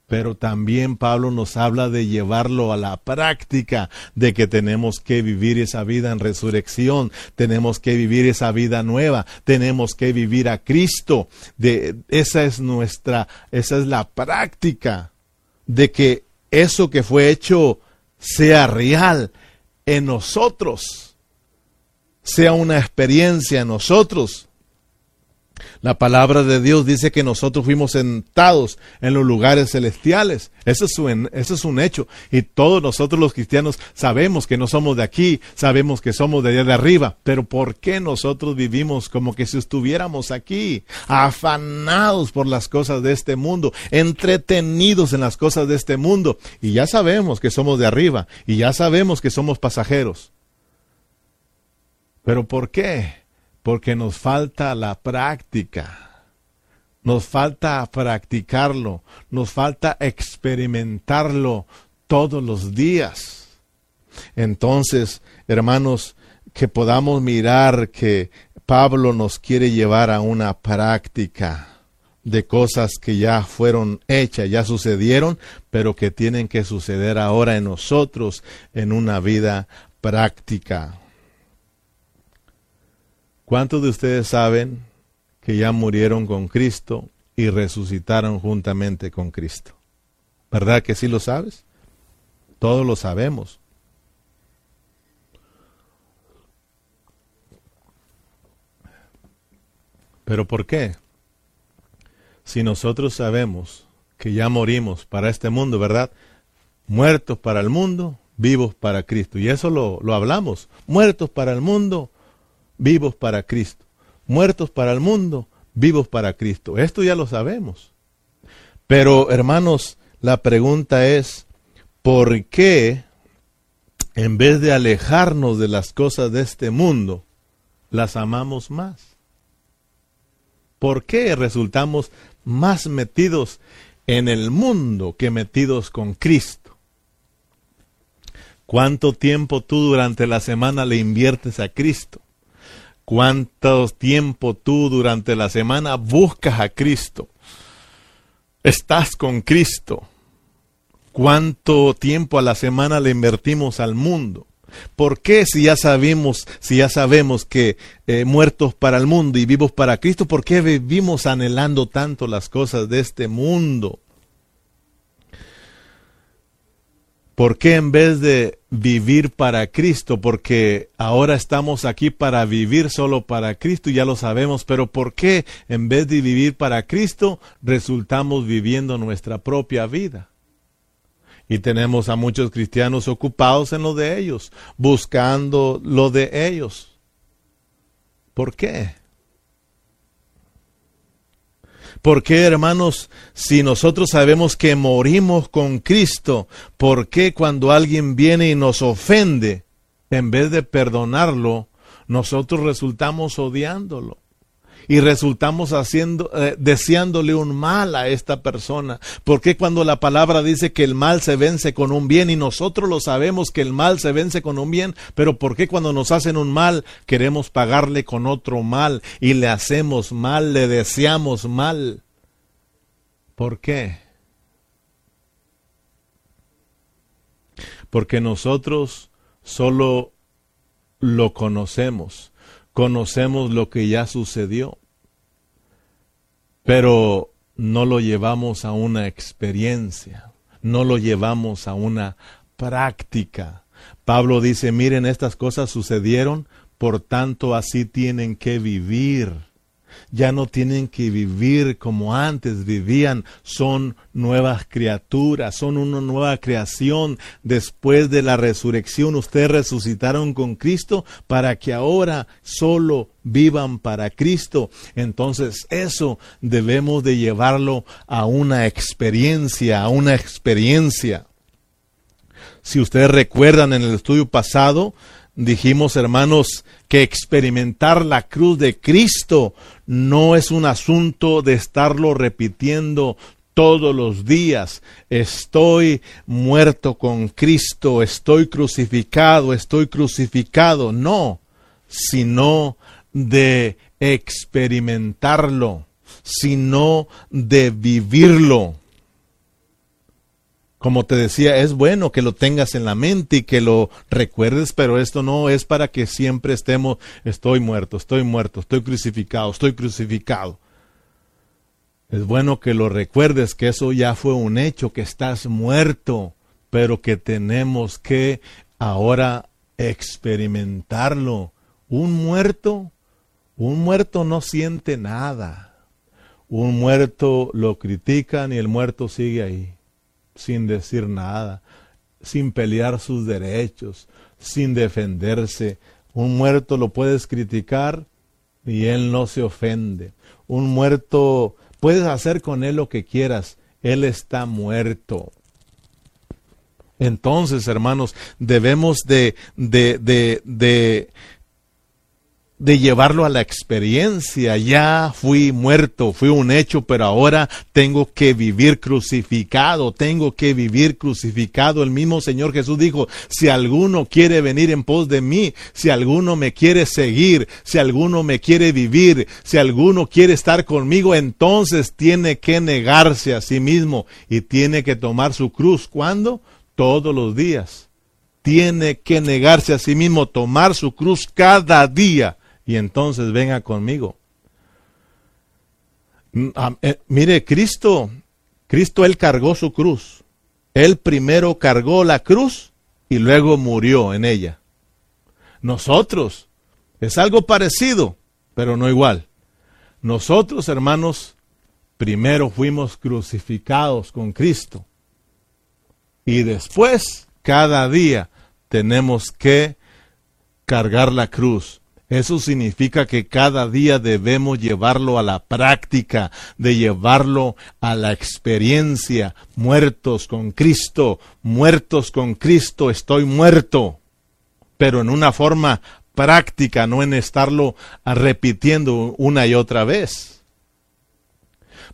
Pero también Pablo nos habla de llevarlo a la práctica, de que tenemos que vivir esa vida en resurrección, tenemos que vivir esa vida nueva, tenemos que vivir a Cristo. De, esa es nuestra, esa es la práctica de que eso que fue hecho sea real en nosotros, sea una experiencia en nosotros. La palabra de Dios dice que nosotros fuimos sentados en los lugares celestiales. Eso es, un, eso es un hecho. Y todos nosotros los cristianos sabemos que no somos de aquí, sabemos que somos de allá de arriba. Pero ¿por qué nosotros vivimos como que si estuviéramos aquí, afanados por las cosas de este mundo, entretenidos en las cosas de este mundo? Y ya sabemos que somos de arriba y ya sabemos que somos pasajeros. Pero ¿por qué? Porque nos falta la práctica, nos falta practicarlo, nos falta experimentarlo todos los días. Entonces, hermanos, que podamos mirar que Pablo nos quiere llevar a una práctica de cosas que ya fueron hechas, ya sucedieron, pero que tienen que suceder ahora en nosotros en una vida práctica. ¿Cuántos de ustedes saben que ya murieron con Cristo y resucitaron juntamente con Cristo? ¿Verdad que sí lo sabes? Todos lo sabemos. ¿Pero por qué? Si nosotros sabemos que ya morimos para este mundo, ¿verdad? Muertos para el mundo, vivos para Cristo. Y eso lo, lo hablamos. Muertos para el mundo, vivos para Cristo. Muertos para el mundo, vivos para Cristo. Esto ya lo sabemos. Pero hermanos, la pregunta es, ¿por qué en vez de alejarnos de las cosas de este mundo, las amamos más? ¿Por qué resultamos más metidos en el mundo que metidos con Cristo? ¿Cuánto tiempo tú durante la semana le inviertes a Cristo? Cuánto tiempo tú durante la semana buscas a Cristo. Estás con Cristo. ¿Cuánto tiempo a la semana le invertimos al mundo? ¿Por qué si ya sabemos, si ya sabemos que eh, muertos para el mundo y vivos para Cristo, por qué vivimos anhelando tanto las cosas de este mundo? ¿Por qué en vez de vivir para Cristo? Porque ahora estamos aquí para vivir solo para Cristo, ya lo sabemos, pero ¿por qué en vez de vivir para Cristo resultamos viviendo nuestra propia vida? Y tenemos a muchos cristianos ocupados en lo de ellos, buscando lo de ellos. ¿Por qué? ¿Por qué, hermanos, si nosotros sabemos que morimos con Cristo, por qué cuando alguien viene y nos ofende, en vez de perdonarlo, nosotros resultamos odiándolo? Y resultamos haciendo, eh, deseándole un mal a esta persona. Porque cuando la palabra dice que el mal se vence con un bien y nosotros lo sabemos que el mal se vence con un bien, pero por qué cuando nos hacen un mal queremos pagarle con otro mal y le hacemos mal, le deseamos mal? ¿Por qué? Porque nosotros solo lo conocemos conocemos lo que ya sucedió, pero no lo llevamos a una experiencia, no lo llevamos a una práctica. Pablo dice, miren, estas cosas sucedieron, por tanto así tienen que vivir ya no tienen que vivir como antes vivían, son nuevas criaturas, son una nueva creación. Después de la resurrección, ustedes resucitaron con Cristo para que ahora solo vivan para Cristo. Entonces eso debemos de llevarlo a una experiencia, a una experiencia. Si ustedes recuerdan en el estudio pasado, dijimos, hermanos, que experimentar la cruz de Cristo no es un asunto de estarlo repitiendo todos los días. Estoy muerto con Cristo, estoy crucificado, estoy crucificado. No, sino de experimentarlo, sino de vivirlo. Como te decía, es bueno que lo tengas en la mente y que lo recuerdes, pero esto no es para que siempre estemos, estoy muerto, estoy muerto, estoy crucificado, estoy crucificado. Es bueno que lo recuerdes, que eso ya fue un hecho, que estás muerto, pero que tenemos que ahora experimentarlo. Un muerto, un muerto no siente nada. Un muerto lo critican y el muerto sigue ahí sin decir nada, sin pelear sus derechos, sin defenderse. Un muerto lo puedes criticar y él no se ofende. Un muerto puedes hacer con él lo que quieras, él está muerto. Entonces, hermanos, debemos de, de, de, de de llevarlo a la experiencia. Ya fui muerto, fui un hecho, pero ahora tengo que vivir crucificado, tengo que vivir crucificado. El mismo Señor Jesús dijo, si alguno quiere venir en pos de mí, si alguno me quiere seguir, si alguno me quiere vivir, si alguno quiere estar conmigo, entonces tiene que negarse a sí mismo y tiene que tomar su cruz. ¿Cuándo? Todos los días. Tiene que negarse a sí mismo, tomar su cruz cada día y entonces venga conmigo. Mm, eh, mire, Cristo, Cristo él cargó su cruz. Él primero cargó la cruz y luego murió en ella. Nosotros, es algo parecido, pero no igual. Nosotros, hermanos, primero fuimos crucificados con Cristo. Y después, cada día, tenemos que cargar la cruz eso significa que cada día debemos llevarlo a la práctica, de llevarlo a la experiencia. Muertos con Cristo, muertos con Cristo, estoy muerto. Pero en una forma práctica, no en estarlo repitiendo una y otra vez.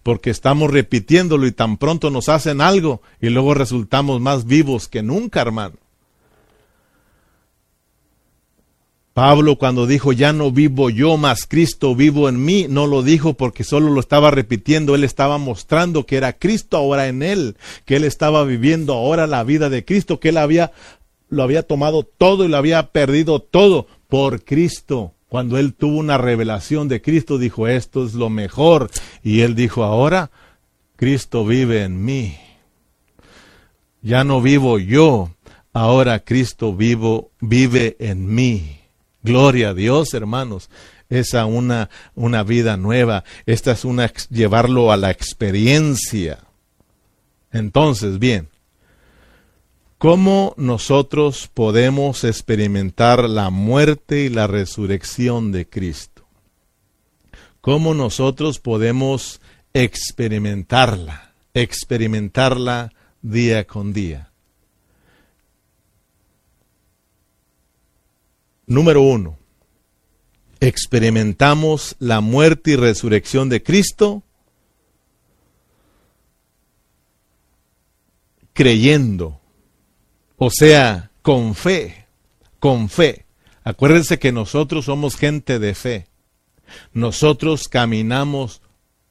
Porque estamos repitiéndolo y tan pronto nos hacen algo y luego resultamos más vivos que nunca, hermano. Pablo cuando dijo, ya no vivo yo, más Cristo vivo en mí, no lo dijo porque solo lo estaba repitiendo, él estaba mostrando que era Cristo ahora en él, que él estaba viviendo ahora la vida de Cristo, que él había, lo había tomado todo y lo había perdido todo por Cristo. Cuando él tuvo una revelación de Cristo, dijo, esto es lo mejor. Y él dijo, ahora Cristo vive en mí. Ya no vivo yo, ahora Cristo vivo, vive en mí. Gloria a Dios, hermanos. Esa una, una vida nueva. Esta es una llevarlo a la experiencia. Entonces, bien, ¿cómo nosotros podemos experimentar la muerte y la resurrección de Cristo? ¿Cómo nosotros podemos experimentarla? Experimentarla día con día. Número uno, experimentamos la muerte y resurrección de Cristo creyendo, o sea, con fe, con fe. Acuérdense que nosotros somos gente de fe. Nosotros caminamos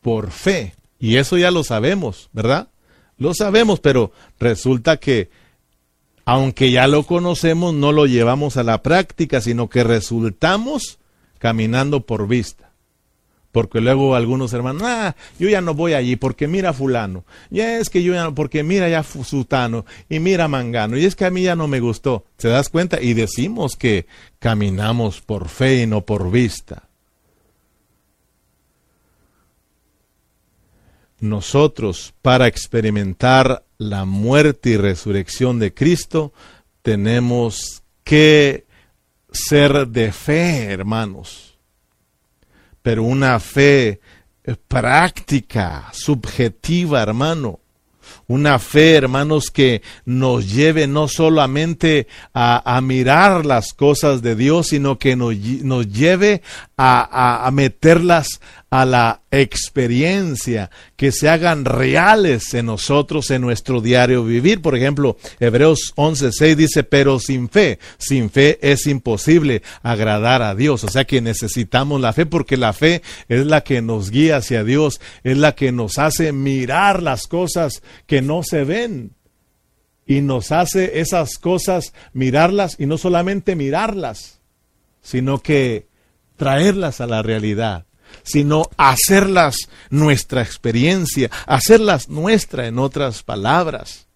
por fe. Y eso ya lo sabemos, ¿verdad? Lo sabemos, pero resulta que aunque ya lo conocemos, no lo llevamos a la práctica, sino que resultamos caminando por vista. Porque luego algunos hermanos, ah, yo ya no voy allí porque mira fulano. Ya es que yo ya no, porque mira ya sutano y mira mangano. Y es que a mí ya no me gustó. ¿Se das cuenta? Y decimos que caminamos por fe y no por vista. nosotros para experimentar la muerte y resurrección de Cristo, tenemos que ser de fe, hermanos. Pero una fe práctica, subjetiva, hermano. Una fe, hermanos, que nos lleve no solamente a, mirar las cosas de Dios, sino que nos, lleve a, a, meterlas a la experiencia, que se hagan reales en nosotros, en nuestro diario vivir. Por ejemplo, Hebreos 11.6 dice, pero sin fe, sin fe es imposible agradar a Dios. O sea que necesitamos la fe porque la fe es la que nos guía hacia Dios, es la que nos hace mirar las cosas que no se ven. Y nos hace esas cosas mirarlas y no solamente mirarlas, sino que traerlas a la realidad, sino hacerlas nuestra experiencia, hacerlas nuestra en otras palabras.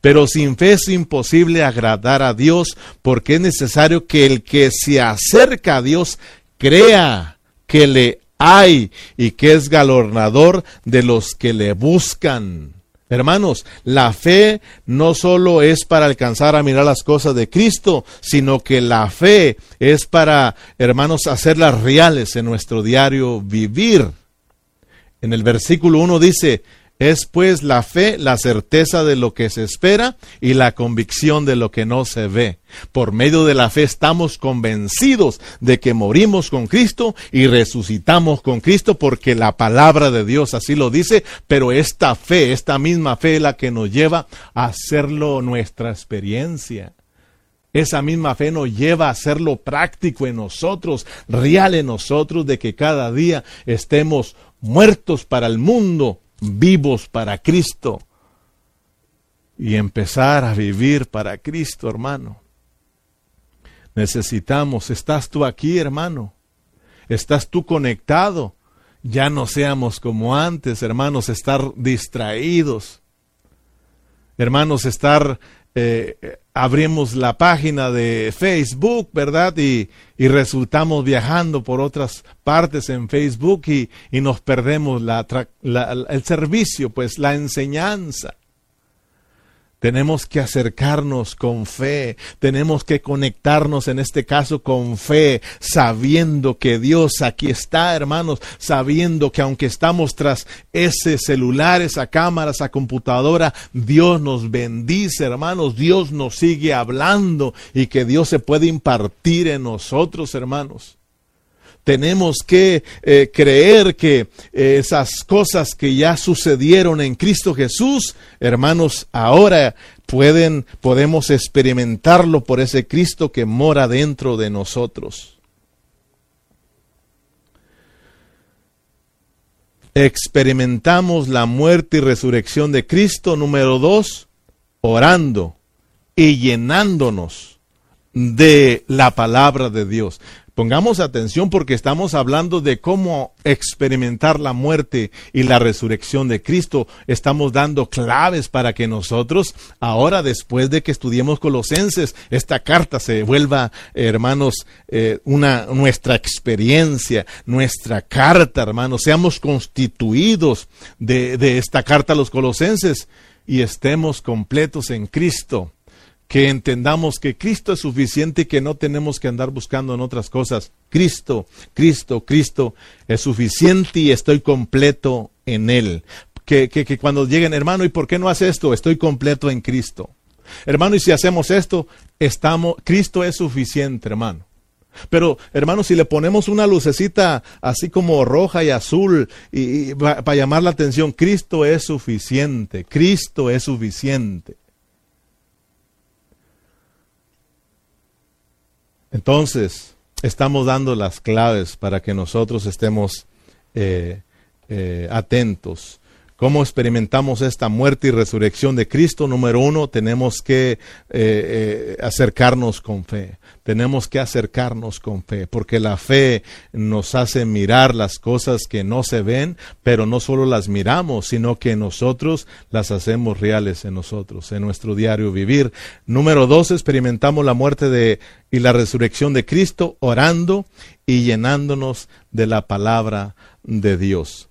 Pero sin fe es imposible agradar a Dios porque es necesario que el que se acerca a Dios crea que le hay y que es galardonador de los que le buscan. Hermanos, la fe no solo es para alcanzar a mirar las cosas de Cristo, sino que la fe es para, hermanos, hacerlas reales en nuestro diario vivir. En el versículo 1 dice, es pues la fe la certeza de lo que se espera y la convicción de lo que no se ve. Por medio de la fe estamos convencidos de que morimos con Cristo y resucitamos con Cristo porque la palabra de Dios así lo dice, pero esta fe, esta misma fe es la que nos lleva a hacerlo nuestra experiencia. Esa misma fe nos lleva a hacerlo práctico en nosotros, real en nosotros, de que cada día estemos muertos para el mundo vivos para Cristo y empezar a vivir para Cristo, hermano. Necesitamos, ¿estás tú aquí, hermano? ¿Estás tú conectado? Ya no seamos como antes, hermanos, estar distraídos. Hermanos, estar eh, abrimos la página de Facebook, ¿verdad? Y, y, resultamos viajando por otras partes en Facebook y, y nos perdemos la, el servicio, pues la enseñanza. Tenemos que acercarnos con fe, tenemos que conectarnos en este caso con fe, sabiendo que Dios aquí está, hermanos, sabiendo que aunque estamos tras ese celular, esa cámara, esa computadora, Dios nos bendice, hermanos, Dios nos sigue hablando y que Dios se puede impartir en nosotros, hermanos tenemos que eh, creer que eh, esas cosas que ya sucedieron en Cristo Jesús, hermanos, ahora pueden, podemos experimentarlo por ese Cristo que mora dentro de nosotros. Experimentamos la muerte y resurrección de Cristo, número dos, orando y llenándonos de la palabra de Dios. Pongamos atención porque estamos hablando de cómo experimentar la muerte y la resurrección de Cristo. Estamos dando claves para que nosotros, ahora después de que estudiemos Colosenses, esta carta se vuelva, hermanos, eh, una nuestra experiencia, nuestra carta, hermanos, seamos constituidos de, de esta carta a los Colosenses y estemos completos en Cristo que entendamos que Cristo es suficiente y que no tenemos que andar buscando en otras cosas. Cristo, Cristo, Cristo es suficiente y estoy completo en Él. Que, que, cuando lleguen, hermano, ¿y por qué no hace esto? Estoy completo en Cristo. Hermano, y si hacemos esto, estamos, Cristo es suficiente, hermano. Pero, hermano, si le ponemos una lucecita así como roja y azul y, para llamar la atención, Cristo es suficiente, Cristo es suficiente. Entonces, estamos dando las claves para que nosotros estemos eh, eh, atentos. ¿Cómo experimentamos esta muerte y resurrección de Cristo? Número uno, tenemos que eh, acercarnos con fe tenemos que acercarnos con fe, porque la fe nos hace mirar las cosas que no se ven, pero no solo las miramos, sino que nosotros las hacemos reales en nosotros, en nuestro diario vivir. Número dos, experimentamos la muerte de, y la resurrección de Cristo orando y llenándonos de la palabra de Dios.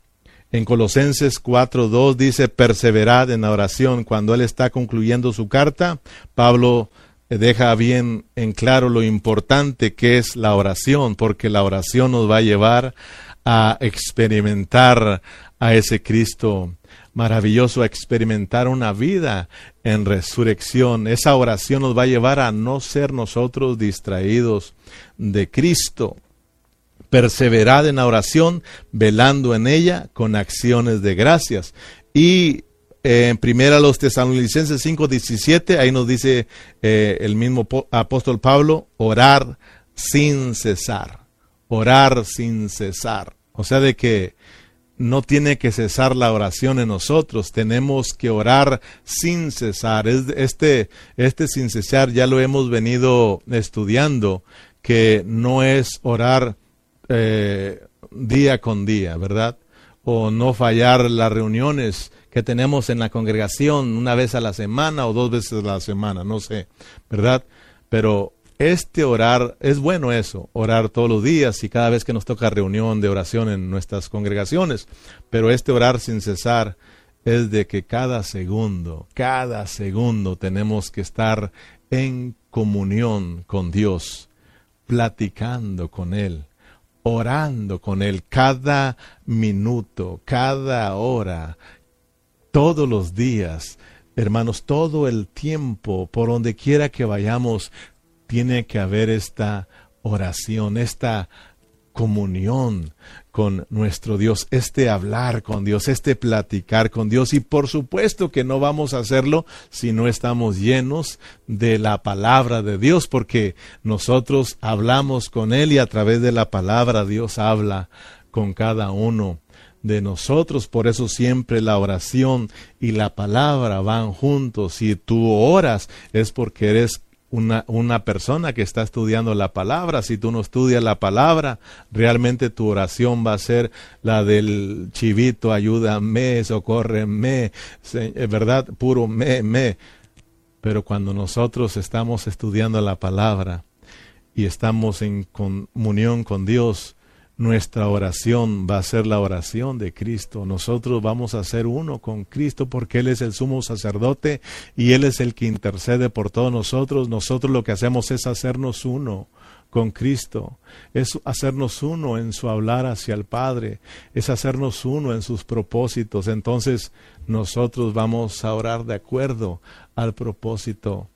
En Colosenses 4.2 dice, perseverad en la oración. Cuando él está concluyendo su carta, Pablo deja bien en claro lo importante que es la oración, porque la oración nos va a llevar a experimentar a ese Cristo, maravilloso experimentar una vida en resurrección. Esa oración nos va a llevar a no ser nosotros distraídos de Cristo. Perseverad en la oración, velando en ella con acciones de gracias. Y eh, en primera los tesalonicenses 5:17, ahí nos dice eh, el mismo apóstol Pablo, orar sin cesar, orar sin cesar. O sea, de que no tiene que cesar la oración en nosotros, tenemos que orar sin cesar. Este, este sin cesar ya lo hemos venido estudiando, que no es orar eh, día con día, ¿verdad? O no fallar las reuniones que tenemos en la congregación una vez a la semana o dos veces a la semana, no sé, ¿verdad? Pero este orar, es bueno eso, orar todos los días y cada vez que nos toca reunión de oración en nuestras congregaciones, pero este orar sin cesar es de que cada segundo, cada segundo tenemos que estar en comunión con Dios, platicando con Él, orando con Él cada minuto, cada hora, todos los días. Hermanos, todo el tiempo, por donde quiera que vayamos, tiene que haber esta oración, esta comunión con nuestro Dios, este hablar con Dios, este platicar con Dios. Y por supuesto que no vamos a hacerlo si no estamos llenos de la palabra de Dios, porque nosotros hablamos con Él y a través de la palabra Dios habla con cada uno de nosotros. Por eso siempre la oración y la palabra van juntos. Si tú oras es porque eres una, una, persona que está estudiando la palabra. Si tú no estudias la palabra, realmente tu oración va a ser la del chivito, ayúdame, socórreme, eh, ¿verdad? Puro me, me. Pero cuando nosotros estamos estudiando la palabra y estamos en comunión con Dios, nuestra oración va a ser la oración de Cristo. Nosotros vamos a ser uno con Cristo porque Él es el sumo sacerdote y Él es el que intercede por todos nosotros. Nosotros lo que hacemos es hacernos uno con Cristo, es hacernos uno en su hablar hacia el Padre, es hacernos uno en sus propósitos. Entonces nosotros vamos a orar de acuerdo al propósito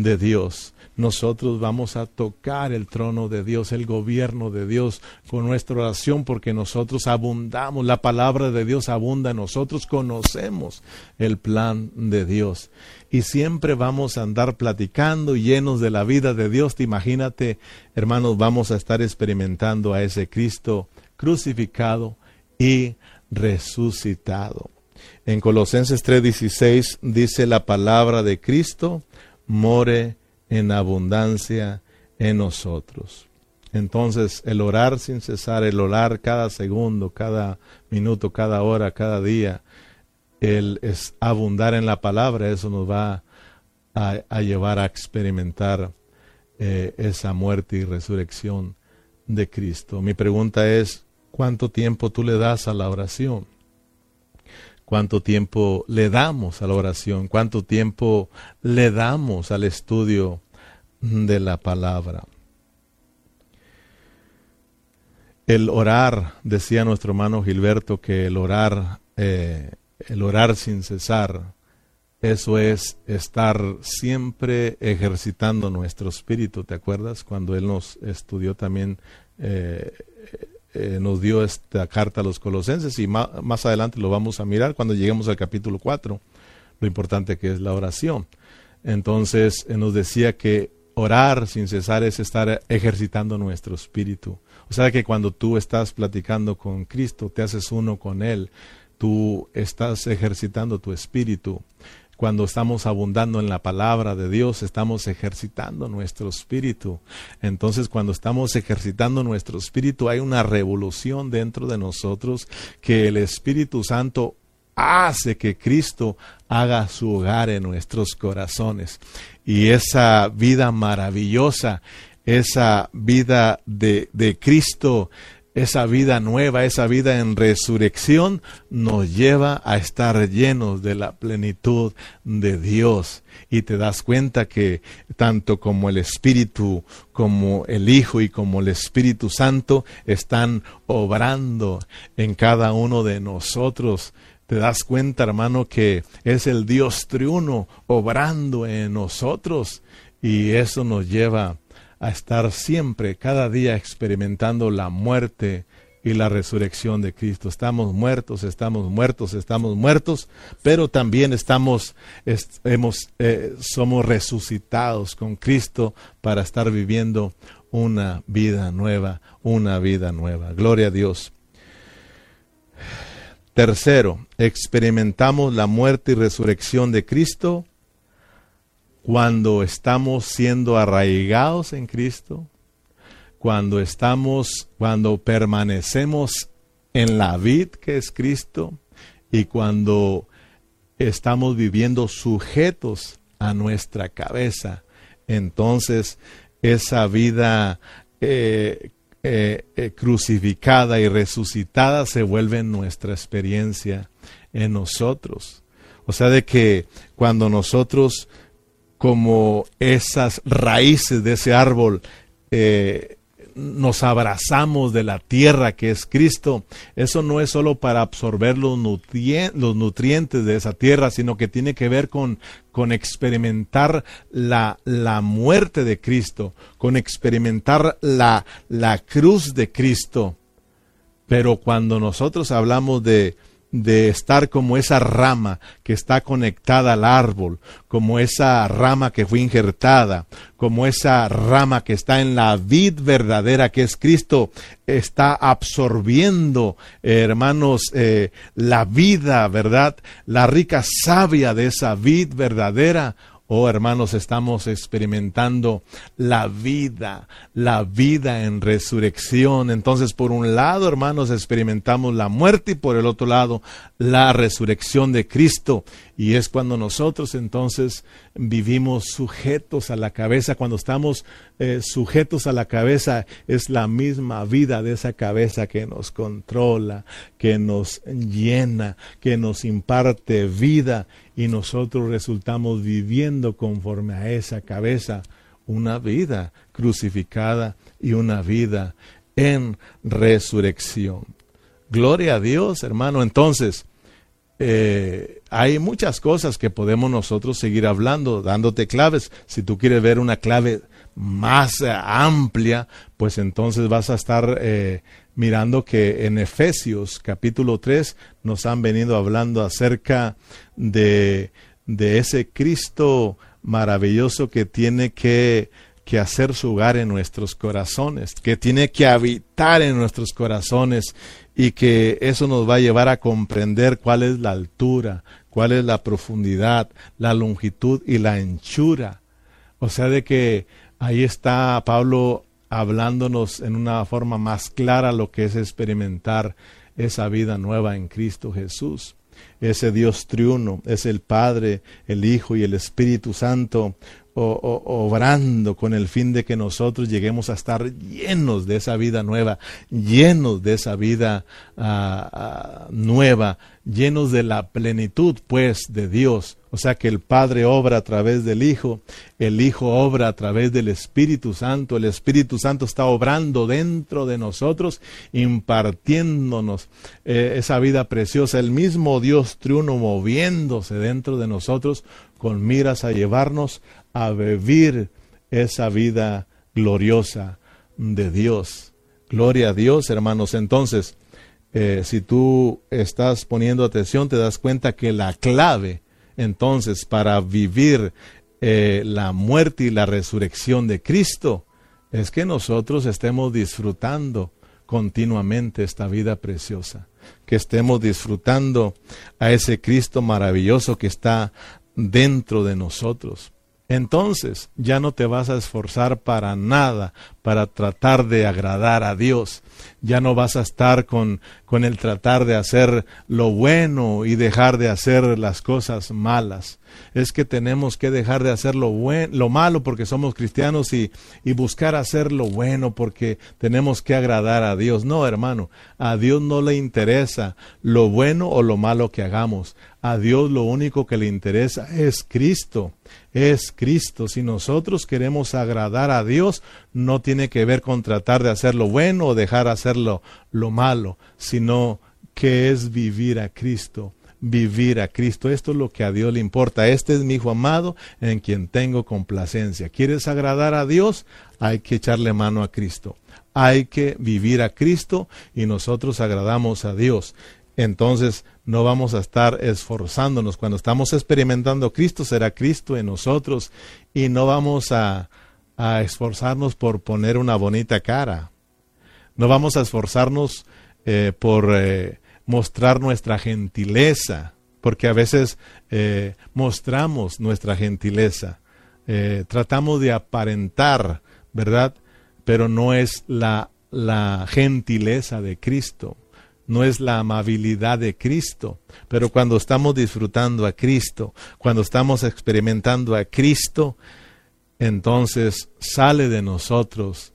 de Dios nosotros vamos a tocar el trono de Dios, el gobierno de Dios con nuestra oración porque nosotros abundamos, la palabra de Dios abunda nosotros, conocemos el plan de Dios y siempre vamos a andar platicando llenos de la vida de Dios. Te imagínate, hermanos, vamos a estar experimentando a ese Cristo crucificado y resucitado. En Colosenses 3:16 dice la palabra de Cristo, more en abundancia en nosotros. Entonces, el orar sin cesar, el orar cada segundo, cada minuto, cada hora, cada día, el es abundar en la palabra, eso nos va a, llevar a experimentar eh, esa muerte y resurrección de Cristo. Mi pregunta es, ¿cuánto tiempo tú le das a la oración? Cuánto tiempo le damos a la oración, cuánto tiempo le damos al estudio de la palabra. El orar, decía nuestro hermano Gilberto, que el orar, eh, el orar sin cesar, eso es estar siempre ejercitando nuestro espíritu. ¿Te acuerdas cuando él nos estudió también eh, eh, nos dio esta carta a los colosenses y más, adelante lo vamos a mirar cuando lleguemos al capítulo 4, lo importante que es la oración. Entonces nos decía que orar sin cesar es estar ejercitando nuestro espíritu. O sea que cuando tú estás platicando con Cristo, te haces uno con Él, tú estás ejercitando tu espíritu cuando estamos abundando en la palabra de Dios, estamos ejercitando nuestro espíritu. Entonces, cuando estamos ejercitando nuestro espíritu, hay una revolución dentro de nosotros que el Espíritu Santo hace que Cristo haga su hogar en nuestros corazones. Y esa vida maravillosa, esa vida de, de Cristo esa vida nueva, esa vida en resurrección, nos lleva a estar llenos de la plenitud de Dios. Y te das cuenta que tanto como el Espíritu, como el Hijo y como el Espíritu Santo están obrando en cada uno de nosotros te das cuenta, hermano, que es el Dios triuno obrando en nosotros y eso nos lleva a estar siempre, cada día experimentando la muerte y la resurrección de Cristo. Estamos muertos, estamos muertos, estamos muertos, pero también estamos, hemos, eh, somos resucitados con Cristo para estar viviendo una vida nueva, una vida nueva. Gloria a Dios. Tercero, experimentamos la muerte y resurrección de Cristo cuando estamos siendo arraigados en Cristo, cuando estamos, cuando permanecemos en la vid que es Cristo y cuando estamos viviendo sujetos a nuestra cabeza, entonces esa vida eh, eh, eh, crucificada y resucitada se vuelve nuestra experiencia en nosotros. O sea, de que cuando nosotros, como esas raíces de ese árbol, eh, nos abrazamos de la tierra que es Cristo, eso no es solo para absorber los, los nutrientes de esa tierra, sino que tiene que ver con, con experimentar la, la, muerte de Cristo, con experimentar la, la cruz de Cristo. Pero cuando nosotros hablamos de, de estar como esa rama que está conectada al árbol, como esa rama que fue injertada, como esa rama que está en la vid verdadera que es Cristo, está absorbiendo, hermanos, eh, la vida, ¿verdad? La rica savia de esa vid verdadera Oh, hermanos, estamos experimentando la vida, la vida en resurrección. Entonces, por un lado, hermanos, experimentamos la muerte y por el otro lado, la resurrección de Cristo. Y es cuando nosotros entonces vivimos sujetos a la cabeza. Cuando estamos eh, sujetos a la cabeza, es la misma vida de esa cabeza que nos controla, que nos llena, que nos imparte vida y nosotros resultamos viviendo conforme a esa cabeza una vida crucificada y una vida en resurrección. Gloria a Dios, hermano. Entonces, eh, hay muchas cosas que podemos nosotros seguir hablando, dándote claves. Si tú quieres ver una clave más eh, amplia, pues entonces vas a estar eh, mirando que en Efesios capítulo 3 nos han venido hablando acerca de, de ese Cristo maravilloso que tiene que, que hacer su hogar en nuestros corazones, que tiene que habitar en nuestros corazones y que eso nos va a llevar a comprender cuál es la altura, cuál es la profundidad, la longitud y la anchura. O sea, de que ahí está Pablo hablándonos en una forma más clara lo que es experimentar esa vida nueva en Cristo Jesús. Ese Dios triuno es el Padre, el Hijo y el Espíritu Santo obrando con el fin de que nosotros lleguemos a estar llenos de esa vida nueva, llenos de esa vida ah, ah, nueva, llenos de la plenitud pues de Dios. O sea que el Padre obra a través del Hijo, el Hijo obra a través del Espíritu Santo, el Espíritu Santo está obrando dentro de nosotros, impartiéndonos eh, esa vida preciosa, el mismo Dios triuno moviéndose dentro de nosotros con miras a llevarnos a vivir esa vida gloriosa de Dios. Gloria a Dios, hermanos. Entonces, eh, si tú estás poniendo atención, te das cuenta que la clave, entonces, para vivir eh, la muerte y la resurrección de Cristo, es que nosotros estemos disfrutando continuamente esta vida preciosa, que estemos disfrutando a ese Cristo maravilloso que está dentro de nosotros entonces ya no te vas a esforzar para nada para tratar de agradar a Dios. Ya no vas a estar con, con el tratar de hacer lo bueno y dejar de hacer las cosas malas. Es que tenemos que dejar de hacer lo, bueno, lo malo porque somos cristianos y, y buscar hacer lo bueno porque tenemos que agradar a Dios. No, hermano, a Dios no le interesa lo bueno o lo malo que hagamos. A Dios lo único que le interesa es Cristo es Cristo. Si nosotros queremos agradar a Dios, no tiene que ver con tratar de hacer lo bueno o dejar hacer lo, malo, sino que es vivir a Cristo, vivir a Cristo. Esto es lo que a Dios le importa. Este es mi Hijo amado en quien tengo complacencia. ¿Quieres agradar a Dios? Hay que echarle mano a Cristo. Hay que vivir a Cristo y nosotros agradamos a Dios. Entonces no vamos a estar esforzándonos. Cuando estamos experimentando Cristo, será Cristo en nosotros y no vamos a, a esforzarnos por poner una bonita cara. No vamos a esforzarnos eh, por eh, mostrar nuestra gentileza, porque a veces eh, mostramos nuestra gentileza. tratamos de aparentar, ¿verdad? Pero no es la, la gentileza de Cristo no es la amabilidad de Cristo. Pero cuando estamos disfrutando a Cristo, cuando estamos experimentando a Cristo, entonces sale de nosotros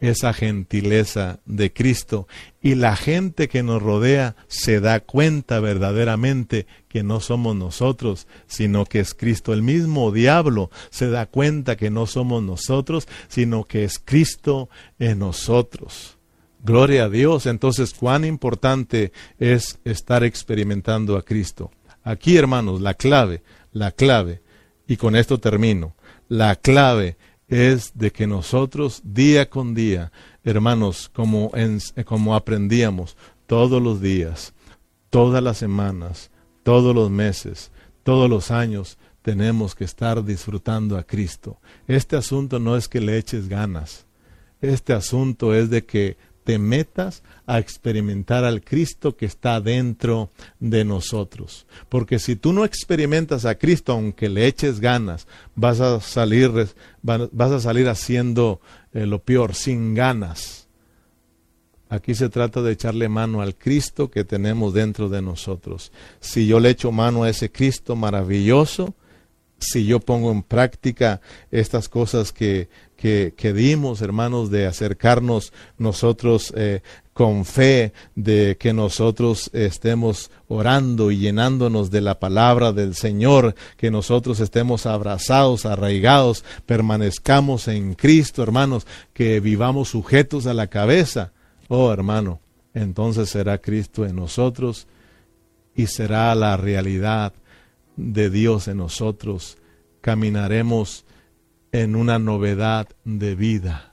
esa gentileza de Cristo y la gente que nos rodea se da cuenta verdaderamente que no somos nosotros, sino que es Cristo. El mismo diablo se da cuenta que no somos nosotros, sino que es Cristo en nosotros. Gloria a Dios. Entonces, cuán importante es estar experimentando a Cristo. Aquí, hermanos, la clave, la clave, y con esto termino, la clave es de que nosotros día con día, hermanos, como, como aprendíamos todos los días, todas las semanas, todos los meses, todos los años, tenemos que estar disfrutando a Cristo. Este asunto no es que le eches ganas. Este asunto es de que te metas a experimentar al Cristo que está dentro de nosotros. Porque si tú no experimentas a Cristo, aunque le eches ganas, vas a salir, vas a salir haciendo eh, lo peor, sin ganas. Aquí se trata de echarle mano al Cristo que tenemos dentro de nosotros. Si yo le echo mano a ese Cristo maravilloso, si yo pongo en práctica estas cosas que, que, dimos, hermanos, de acercarnos nosotros eh, con fe, de que nosotros estemos orando y llenándonos de la palabra del Señor, que nosotros estemos abrazados, arraigados, permanezcamos en Cristo, hermanos, que vivamos sujetos a la cabeza. Oh, hermano, entonces será Cristo en nosotros y será la realidad de Dios en nosotros. Caminaremos en una novedad de vida.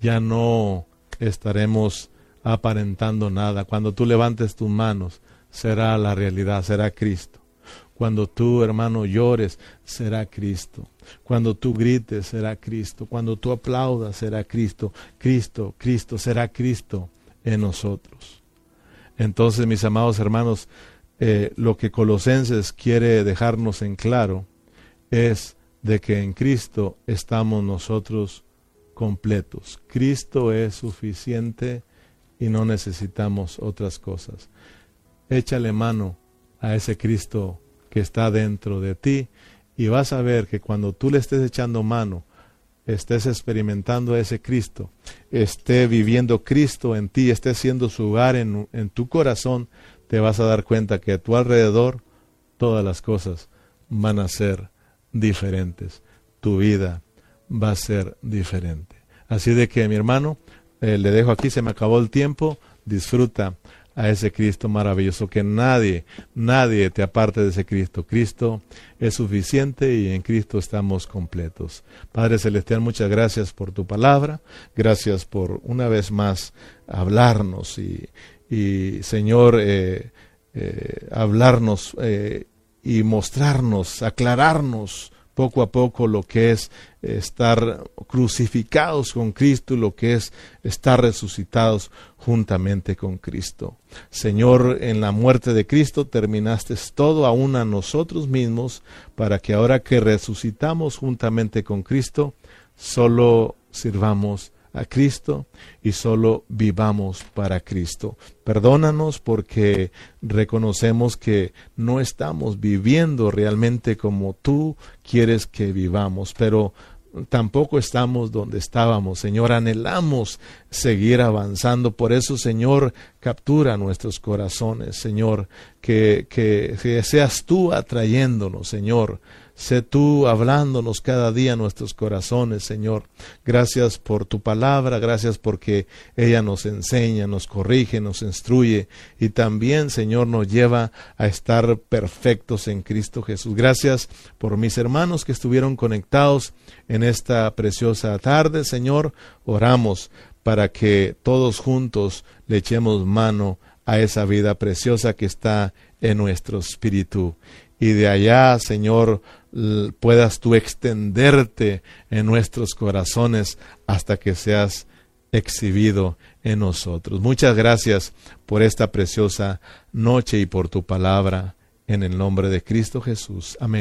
Ya no estaremos aparentando nada. Cuando tú levantes tus manos, será la realidad, será Cristo. Cuando tú, hermano, llores, será Cristo. Cuando tú grites, será Cristo. Cuando tú aplaudas, será Cristo. Cristo, Cristo, será Cristo en nosotros. Entonces, mis amados hermanos, eh, lo que Colosenses quiere dejarnos en claro es de que en Cristo estamos nosotros completos. Cristo es suficiente y no necesitamos otras cosas. Échale mano a ese Cristo que está dentro de ti y vas a ver que cuando tú le estés echando mano, estés experimentando ese Cristo, esté viviendo Cristo en ti, esté siendo su hogar en, en tu corazón, te vas a dar cuenta que a tu alrededor todas las cosas van a ser diferentes. Tu vida va a ser diferente. Así de que mi hermano, eh, le dejo aquí, se me acabó el tiempo, disfruta a ese Cristo maravilloso, que nadie, nadie te aparte de ese Cristo. Cristo es suficiente y en Cristo estamos completos. Padre Celestial, muchas gracias por tu palabra, gracias por una vez más hablarnos y, y Señor, eh, eh, hablarnos y mostrarnos, aclararnos poco a poco lo que es estar crucificados con Cristo lo que es estar resucitados juntamente con Cristo. Señor, en la muerte de Cristo terminaste todo aún a nosotros mismos para que ahora que resucitamos juntamente con Cristo, solo sirvamos a Cristo y solo vivamos para Cristo. Perdónanos porque reconocemos que no estamos viviendo realmente como tú quieres que vivamos, pero tampoco estamos donde estábamos. Señor, anhelamos seguir avanzando. Por eso, Señor, captura nuestros corazones. Señor, que, que, que seas tú atrayéndonos, Señor sé tú hablándonos cada día nuestros corazones, Señor. Gracias por tu palabra, gracias porque ella nos enseña, nos corrige, nos instruye y también, Señor, nos lleva a estar perfectos en Cristo Jesús. Gracias por mis hermanos que estuvieron conectados en esta preciosa tarde, Señor. Oramos para que todos juntos le echemos mano a esa vida preciosa que está en nuestro espíritu. Y de allá, Señor, puedas tú extenderte en nuestros corazones hasta que seas exhibido en nosotros. Muchas gracias por esta preciosa noche y por tu palabra. En el nombre de Cristo Jesús. Amén.